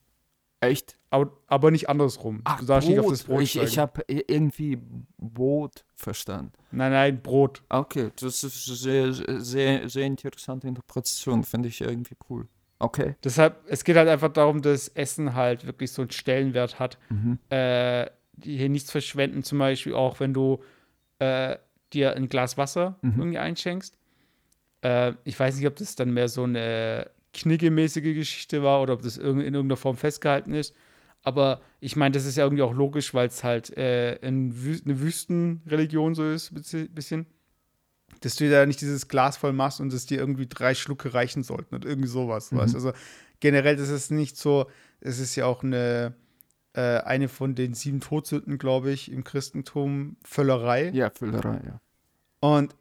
[SPEAKER 3] Echt?
[SPEAKER 1] Aber, aber nicht andersrum.
[SPEAKER 3] Ach, du darfst Brot. nicht auf das Brot Ich, ich habe irgendwie Brot verstanden.
[SPEAKER 1] Nein, nein, Brot.
[SPEAKER 3] Okay, das ist eine sehr, sehr, sehr interessante Interpretation. Finde ich irgendwie cool. Okay.
[SPEAKER 1] Deshalb, es geht halt einfach darum, dass Essen halt wirklich so einen Stellenwert hat. Mhm. Äh, hier nichts verschwenden, zum Beispiel auch, wenn du äh, dir ein Glas Wasser mhm. irgendwie einschenkst äh, ich weiß nicht, ob das dann mehr so eine kniggemäßige Geschichte war oder ob das in irgendeiner Form festgehalten ist. Aber ich meine, das ist ja irgendwie auch logisch, weil es halt äh, eine Wüstenreligion so ist, ein bisschen. Dass du da nicht dieses Glas voll machst und es dir irgendwie drei Schlucke reichen sollten und irgendwie sowas. Mhm. Weißt? Also generell ist es nicht so, es ist ja auch eine, äh, eine von den sieben Todsünden, glaube ich, im Christentum, Völlerei.
[SPEAKER 3] Ja, Völlerei, ja.
[SPEAKER 1] Und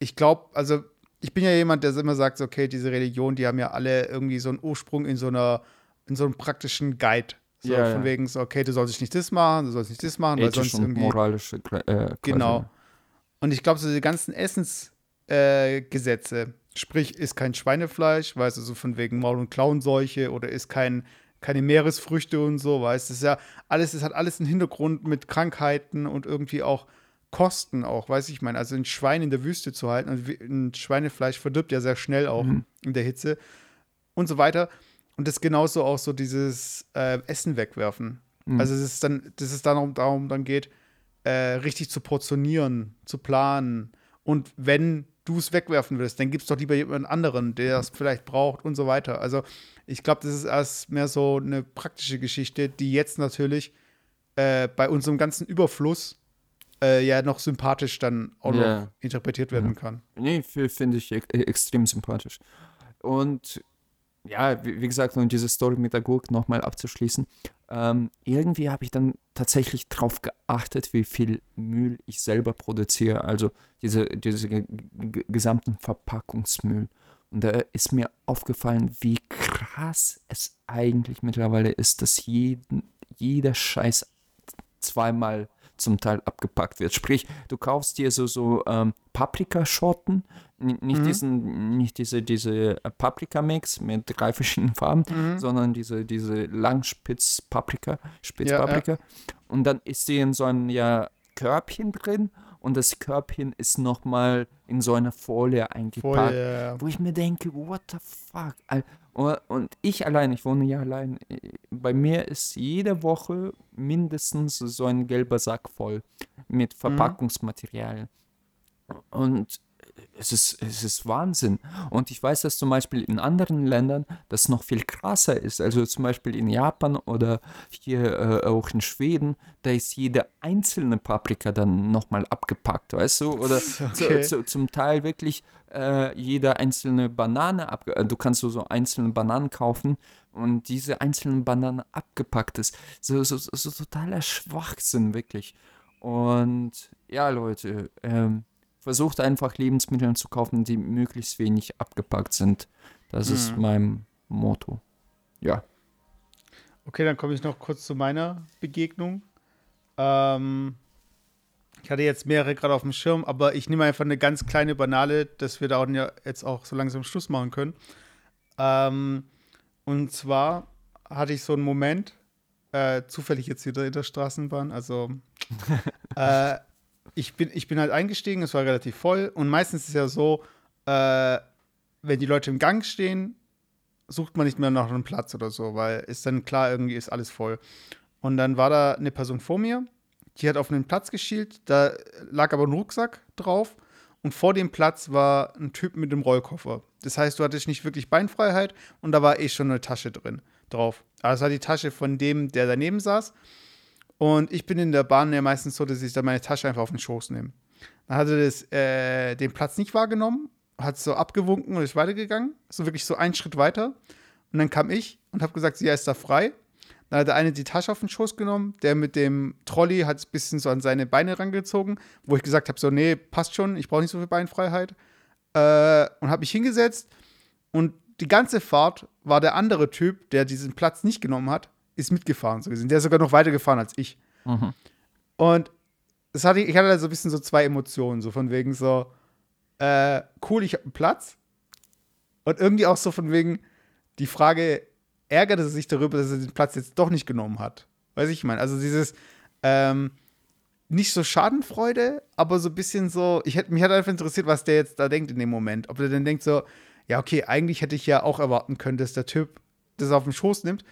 [SPEAKER 1] ich glaube, also ich bin ja jemand, der immer sagt, okay, diese Religion, die haben ja alle irgendwie so einen Ursprung in so einer, in so einem praktischen Guide. So ja, von ja. wegen so, okay, du sollst nicht das machen, du sollst nicht das machen,
[SPEAKER 3] Ethisch weil sonst irgendwie. moralische
[SPEAKER 1] äh, Genau. Und ich glaube, so die ganzen Essensgesetze, äh, sprich, ist kein Schweinefleisch, weißt du, so von wegen Maul- und Klauenseuche oder ist kein, keine Meeresfrüchte und so, weißt du, ist ja alles, es hat alles einen Hintergrund mit Krankheiten und irgendwie auch Kosten auch, weiß ich meine, also ein Schwein in der Wüste zu halten, also ein Schweinefleisch verdirbt ja sehr schnell auch mhm. in der Hitze und so weiter. Und das genauso auch so dieses äh, Essen wegwerfen. Mhm. Also es ist dann, dass es dann darum dann geht, äh, richtig zu portionieren, zu planen. Und wenn du es wegwerfen willst, dann gibt es doch lieber jemand anderen, der es vielleicht braucht und so weiter. Also ich glaube, das ist erst mehr so eine praktische Geschichte, die jetzt natürlich äh, bei unserem ganzen Überfluss äh, ja noch sympathisch dann auch yeah. noch interpretiert werden ja. kann.
[SPEAKER 3] Nee, finde ich e extrem sympathisch. Und ja, wie, wie, gesagt, um diese Story mit der Gurke nochmal abzuschließen, ähm, irgendwie habe ich dann tatsächlich darauf geachtet, wie viel Müll ich selber produziere, also diese, diese gesamten Verpackungsmüll. Und da ist mir aufgefallen, wie krass es eigentlich mittlerweile ist, dass jeden, jeder Scheiß zweimal zum Teil abgepackt wird. Sprich, du kaufst dir so, so ähm, Paprikaschotten, N nicht,
[SPEAKER 1] Mhm.
[SPEAKER 3] diesen, nicht diese, diese äh, Paprika-Mix mit drei verschiedenen Farben,
[SPEAKER 1] Mhm.
[SPEAKER 3] sondern diese, diese Langspitz-Paprika, Spitzpaprika. Und dann ist sie in so einem ja, Körbchen drin und das Körbchen ist nochmal in so eine Folie eingepackt
[SPEAKER 1] äh,
[SPEAKER 3] wo ich mir denke, what the fuck? Und ich allein, ich wohne ja allein, äh, bei mir ist jede Woche mindestens so ein gelber Sack voll mit Verpackungsmaterialien. Und es ist, es ist Wahnsinn. Und ich weiß, dass zum Beispiel in anderen Ländern das noch viel krasser ist. Also zum Beispiel in Japan oder hier äh, auch in Schweden, da ist jede einzelne Paprika dann nochmal abgepackt, weißt du? Oder *laughs*
[SPEAKER 1] Okay.
[SPEAKER 3] zu, zu, zum Teil wirklich äh, jede einzelne Banane abge äh, Du kannst so, so einzelne Bananen kaufen und diese einzelnen Bananen abgepackt ist. So, so, so, so totaler Schwachsinn, wirklich. Und ja, Leute, ähm, versucht einfach Lebensmittel zu kaufen, die möglichst wenig abgepackt sind. Das ist
[SPEAKER 1] Mhm.
[SPEAKER 3] mein Motto. Ja.
[SPEAKER 1] Okay, dann komme ich noch kurz zu meiner Begegnung. Ähm, ich hatte jetzt mehrere gerade auf dem Schirm, aber ich nehme einfach eine ganz kleine Banale, dass wir da jetzt auch so langsam Schluss machen können. Ähm, und zwar hatte ich so einen Moment, äh, zufällig jetzt wieder in der Straßenbahn, also *laughs* äh, ich, bin, ich bin halt eingestiegen, es war relativ voll und meistens ist es ja so, äh, wenn die Leute im Gang stehen, sucht man nicht mehr nach einem Platz oder so, weil ist dann klar, irgendwie ist alles voll. Und dann war da eine Person vor mir, die hat auf einen Platz geschielt, da lag aber ein Rucksack drauf und vor dem Platz war ein Typ mit einem Rollkoffer. Das heißt, du hattest nicht wirklich Beinfreiheit und da war eh schon eine Tasche drin drauf. Es war die Tasche von dem, der daneben saß. Und ich bin in der Bahn ja meistens so, dass ich dann meine Tasche einfach auf den Schoß nehme. Dann hat er das, äh, den Platz nicht wahrgenommen, hat so abgewunken und ist weitergegangen. So wirklich so einen Schritt weiter. Und dann kam ich und habe gesagt, sie ist da frei. Dann hat der eine die Tasche auf den Schoß genommen, der mit dem Trolley hat es ein bisschen so an seine Beine rangezogen, wo ich gesagt habe, so, nee, passt schon, ich brauche nicht so viel Beinfreiheit. Äh, und habe mich hingesetzt und die ganze Fahrt war der andere Typ, der diesen Platz nicht genommen hat, ist mitgefahren so gesehen. Der ist sogar noch weitergefahren als ich.
[SPEAKER 3] Mhm.
[SPEAKER 1] Und das hatte ich, ich hatte da so ein bisschen so zwei Emotionen, so von wegen so, äh, cool, ich habe einen Platz. Und irgendwie auch so von wegen die Frage, ärgert er sich darüber, dass er den Platz jetzt doch nicht genommen hat? Weiß ich, ich meine, also dieses, ähm, nicht so Schadenfreude, aber so ein bisschen so, ich hätte mich hat einfach interessiert, was der jetzt da denkt in dem Moment. Ob er dann denkt so, ja, okay, eigentlich hätte ich ja auch erwarten können, dass der Typ das auf den Schoß nimmt.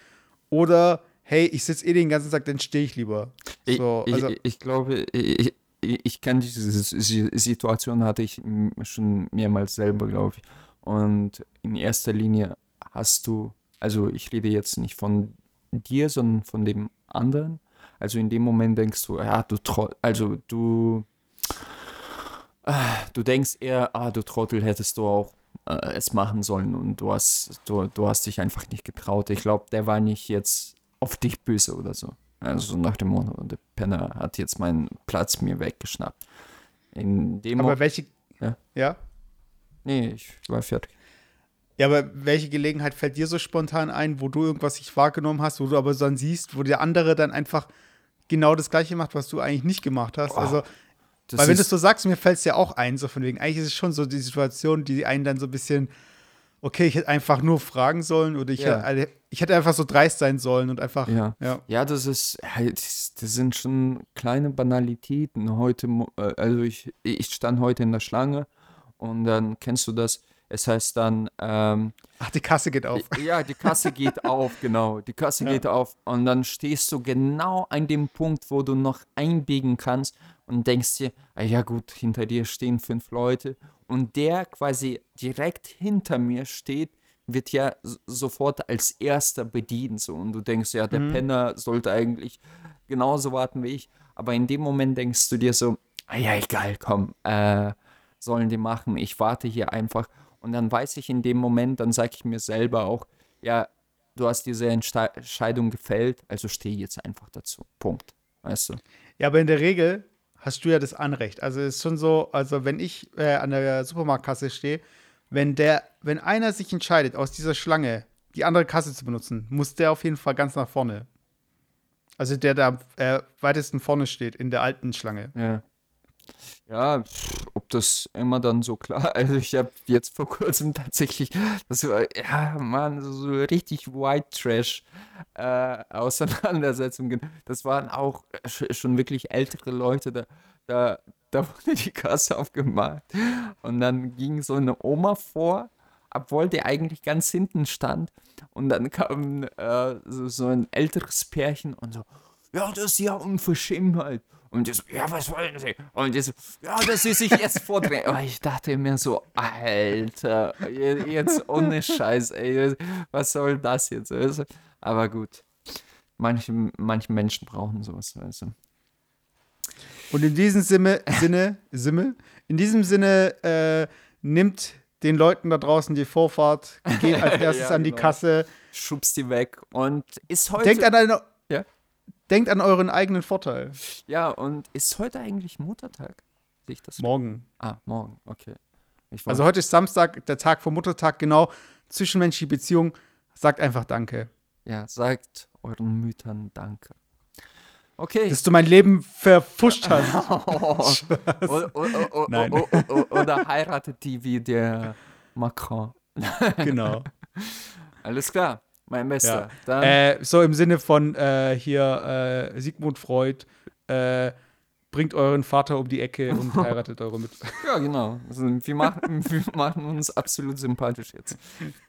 [SPEAKER 1] Oder, hey, ich sitze eh den ganzen Tag, dann stehe ich lieber.
[SPEAKER 3] Ich,
[SPEAKER 1] So, also,
[SPEAKER 3] ich, ich glaube, ich, ich, ich kenne diese Si- Situation, hatte ich schon mehrmals selber, glaube ich. Und in erster Linie hast du, also ich rede jetzt nicht von dir, sondern von dem anderen. Also in dem Moment denkst du, ja, du Trottel, also du, ah, du denkst eher, ah, du Trottel hättest du auch äh, es machen sollen und du hast, du, du hast dich einfach nicht getraut. Ich glaube, der war nicht jetzt auf dich böse oder so. Also so nach dem Motto, der Penner hat jetzt meinen Platz mir weggeschnappt. In dem
[SPEAKER 1] aber
[SPEAKER 3] Moment,
[SPEAKER 1] welche,
[SPEAKER 3] Ja.
[SPEAKER 1] ja?
[SPEAKER 3] nee, ich war fertig.
[SPEAKER 1] Ja, aber welche Gelegenheit fällt dir so spontan ein, wo du irgendwas nicht wahrgenommen hast, wo du aber dann siehst, wo der andere dann einfach genau das Gleiche macht, was du eigentlich nicht gemacht hast?
[SPEAKER 3] Oh,
[SPEAKER 1] also, weil wenn du es so sagst, mir fällt es ja auch ein, so von wegen, eigentlich ist es schon so die Situation, die einen dann so ein bisschen, okay, ich hätte einfach nur fragen sollen oder ich,
[SPEAKER 3] Ja.
[SPEAKER 1] hätte, ich hätte einfach so dreist sein sollen und einfach,
[SPEAKER 3] Ja.
[SPEAKER 1] ja.
[SPEAKER 3] Ja, das ist halt, das sind schon kleine Banalitäten. Heute, äh, also ich, ich stand heute in der Schlange und dann kennst du das. Es heißt dann, ähm,
[SPEAKER 1] Ach, die Kasse geht auf.
[SPEAKER 3] ja, die Kasse geht *laughs* auf, genau. Die Kasse
[SPEAKER 1] Ja.
[SPEAKER 3] geht auf und dann stehst du genau an dem Punkt, wo du noch einbiegen kannst und denkst dir, ah ja gut, hinter dir stehen fünf Leute und der quasi direkt hinter mir steht, wird ja sofort als erster bedient so und du denkst, ja, der
[SPEAKER 1] Mhm.
[SPEAKER 3] Penner sollte eigentlich genauso warten wie ich, aber in dem Moment denkst du dir so, ah ja, egal, komm, äh, sollen die machen, ich warte hier einfach und dann weiß ich in dem Moment, dann sage ich mir selber auch, ja, du hast diese Entscheidung gefällt, also steh jetzt einfach dazu. Punkt. Weißt du?
[SPEAKER 1] Ja, aber in der Regel hast du ja das Anrecht. Also es ist schon so, also wenn ich äh, an der Supermarktkasse stehe, wenn der, wenn einer sich entscheidet, aus dieser Schlange die andere Kasse zu benutzen, muss der auf jeden Fall ganz nach vorne. Also der da am äh, weitesten vorne steht, in der alten Schlange.
[SPEAKER 3] Ja. Ja, ob das immer dann so klar. *laughs* Also ich habe jetzt vor kurzem tatsächlich, das war, ja, Mann, so, richtig White Trash äh, Auseinandersetzungen. Das waren auch sch- schon wirklich ältere Leute. Da, da, da *laughs* wurde die Kasse aufgemacht. Und dann ging so eine Oma vor, obwohl der eigentlich ganz hinten stand. Und dann kam äh, so, so ein älteres Pärchen und so, ja, das ist ja Unverschämtheit. Und die so, ja, was wollen Sie? Und die so, ja, dass Sie sich jetzt vordrehen. Oh, ich dachte mir so, Alter, je- jetzt ohne Scheiß, ey, was soll das jetzt? Also, aber gut, manche, manche Menschen brauchen sowas, also.
[SPEAKER 1] Und in diesem Sinne, Sinne, Sinne, in diesem Sinne äh, nimmt den Leuten da draußen die Vorfahrt, geht als *laughs* erstes
[SPEAKER 3] Ja,
[SPEAKER 1] an die
[SPEAKER 3] genau.
[SPEAKER 1] Kasse,
[SPEAKER 3] Schubst die weg und ist heute.
[SPEAKER 1] denkt an, eine? Denkt an euren eigenen Vorteil.
[SPEAKER 3] Ja, und ist heute eigentlich Muttertag? Sehe ich das?
[SPEAKER 1] Morgen.
[SPEAKER 3] Ah, morgen, okay.
[SPEAKER 1] Also heute ist Samstag, der Tag vor Muttertag, genau. Zwischenmenschliche Beziehung. Sagt einfach Danke.
[SPEAKER 3] ja, sagt euren Müttern Danke. Okay.
[SPEAKER 1] Dass du mein Leben verfuscht *laughs* hast.
[SPEAKER 3] oder, oder, oder, oder heiratet die wie der Macron.
[SPEAKER 1] genau. *laughs*
[SPEAKER 3] Alles klar, mein Bester.
[SPEAKER 1] Ja. Äh, so im Sinne von äh, hier äh, Sigmund Freud, äh, bringt euren Vater um die Ecke und *laughs* heiratet eure Mütter.
[SPEAKER 3] ja, genau. Also, wir, machen, wir machen uns absolut sympathisch jetzt.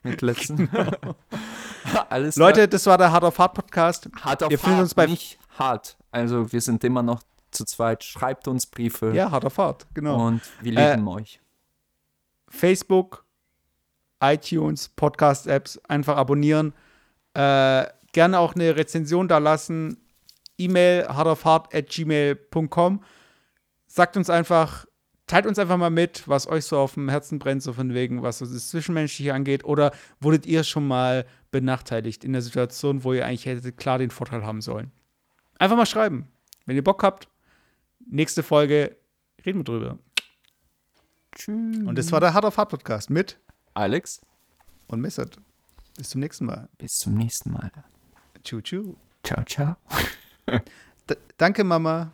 [SPEAKER 3] Mit letzten. *laughs* *laughs* Alles klar.
[SPEAKER 1] Leute, das war der Hard auf Hard Podcast.
[SPEAKER 3] auf
[SPEAKER 1] ihr findet
[SPEAKER 3] hart,
[SPEAKER 1] uns bei-
[SPEAKER 3] nicht hart. Also wir sind immer noch zu zweit. Schreibt uns Briefe
[SPEAKER 1] Ja, Hard auf Hard, genau.
[SPEAKER 3] und wir
[SPEAKER 1] Äh,
[SPEAKER 3] lieben euch.
[SPEAKER 1] Facebook, iTunes, Podcast-Apps einfach abonnieren. Äh, gerne auch eine Rezension da lassen. E-Mail hardaufhart.gmail.com. Sagt uns einfach, teilt uns einfach mal mit, was euch so auf dem Herzen brennt, so von wegen, was das Zwischenmenschliche angeht. Oder wurdet ihr schon mal benachteiligt in der Situation, wo ihr eigentlich hättet klar den Vorteil haben sollen? Einfach mal schreiben. Wenn ihr Bock habt, nächste Folge reden wir drüber.
[SPEAKER 3] Tschüss.
[SPEAKER 1] Und das war der Hard auf Hard Podcast mit
[SPEAKER 3] Alex,
[SPEAKER 1] und Missert. Bis zum nächsten Mal.
[SPEAKER 3] bis zum nächsten Mal.
[SPEAKER 1] Tschu, tschu.
[SPEAKER 3] Ciao, ciao.
[SPEAKER 1] Danke, Mama.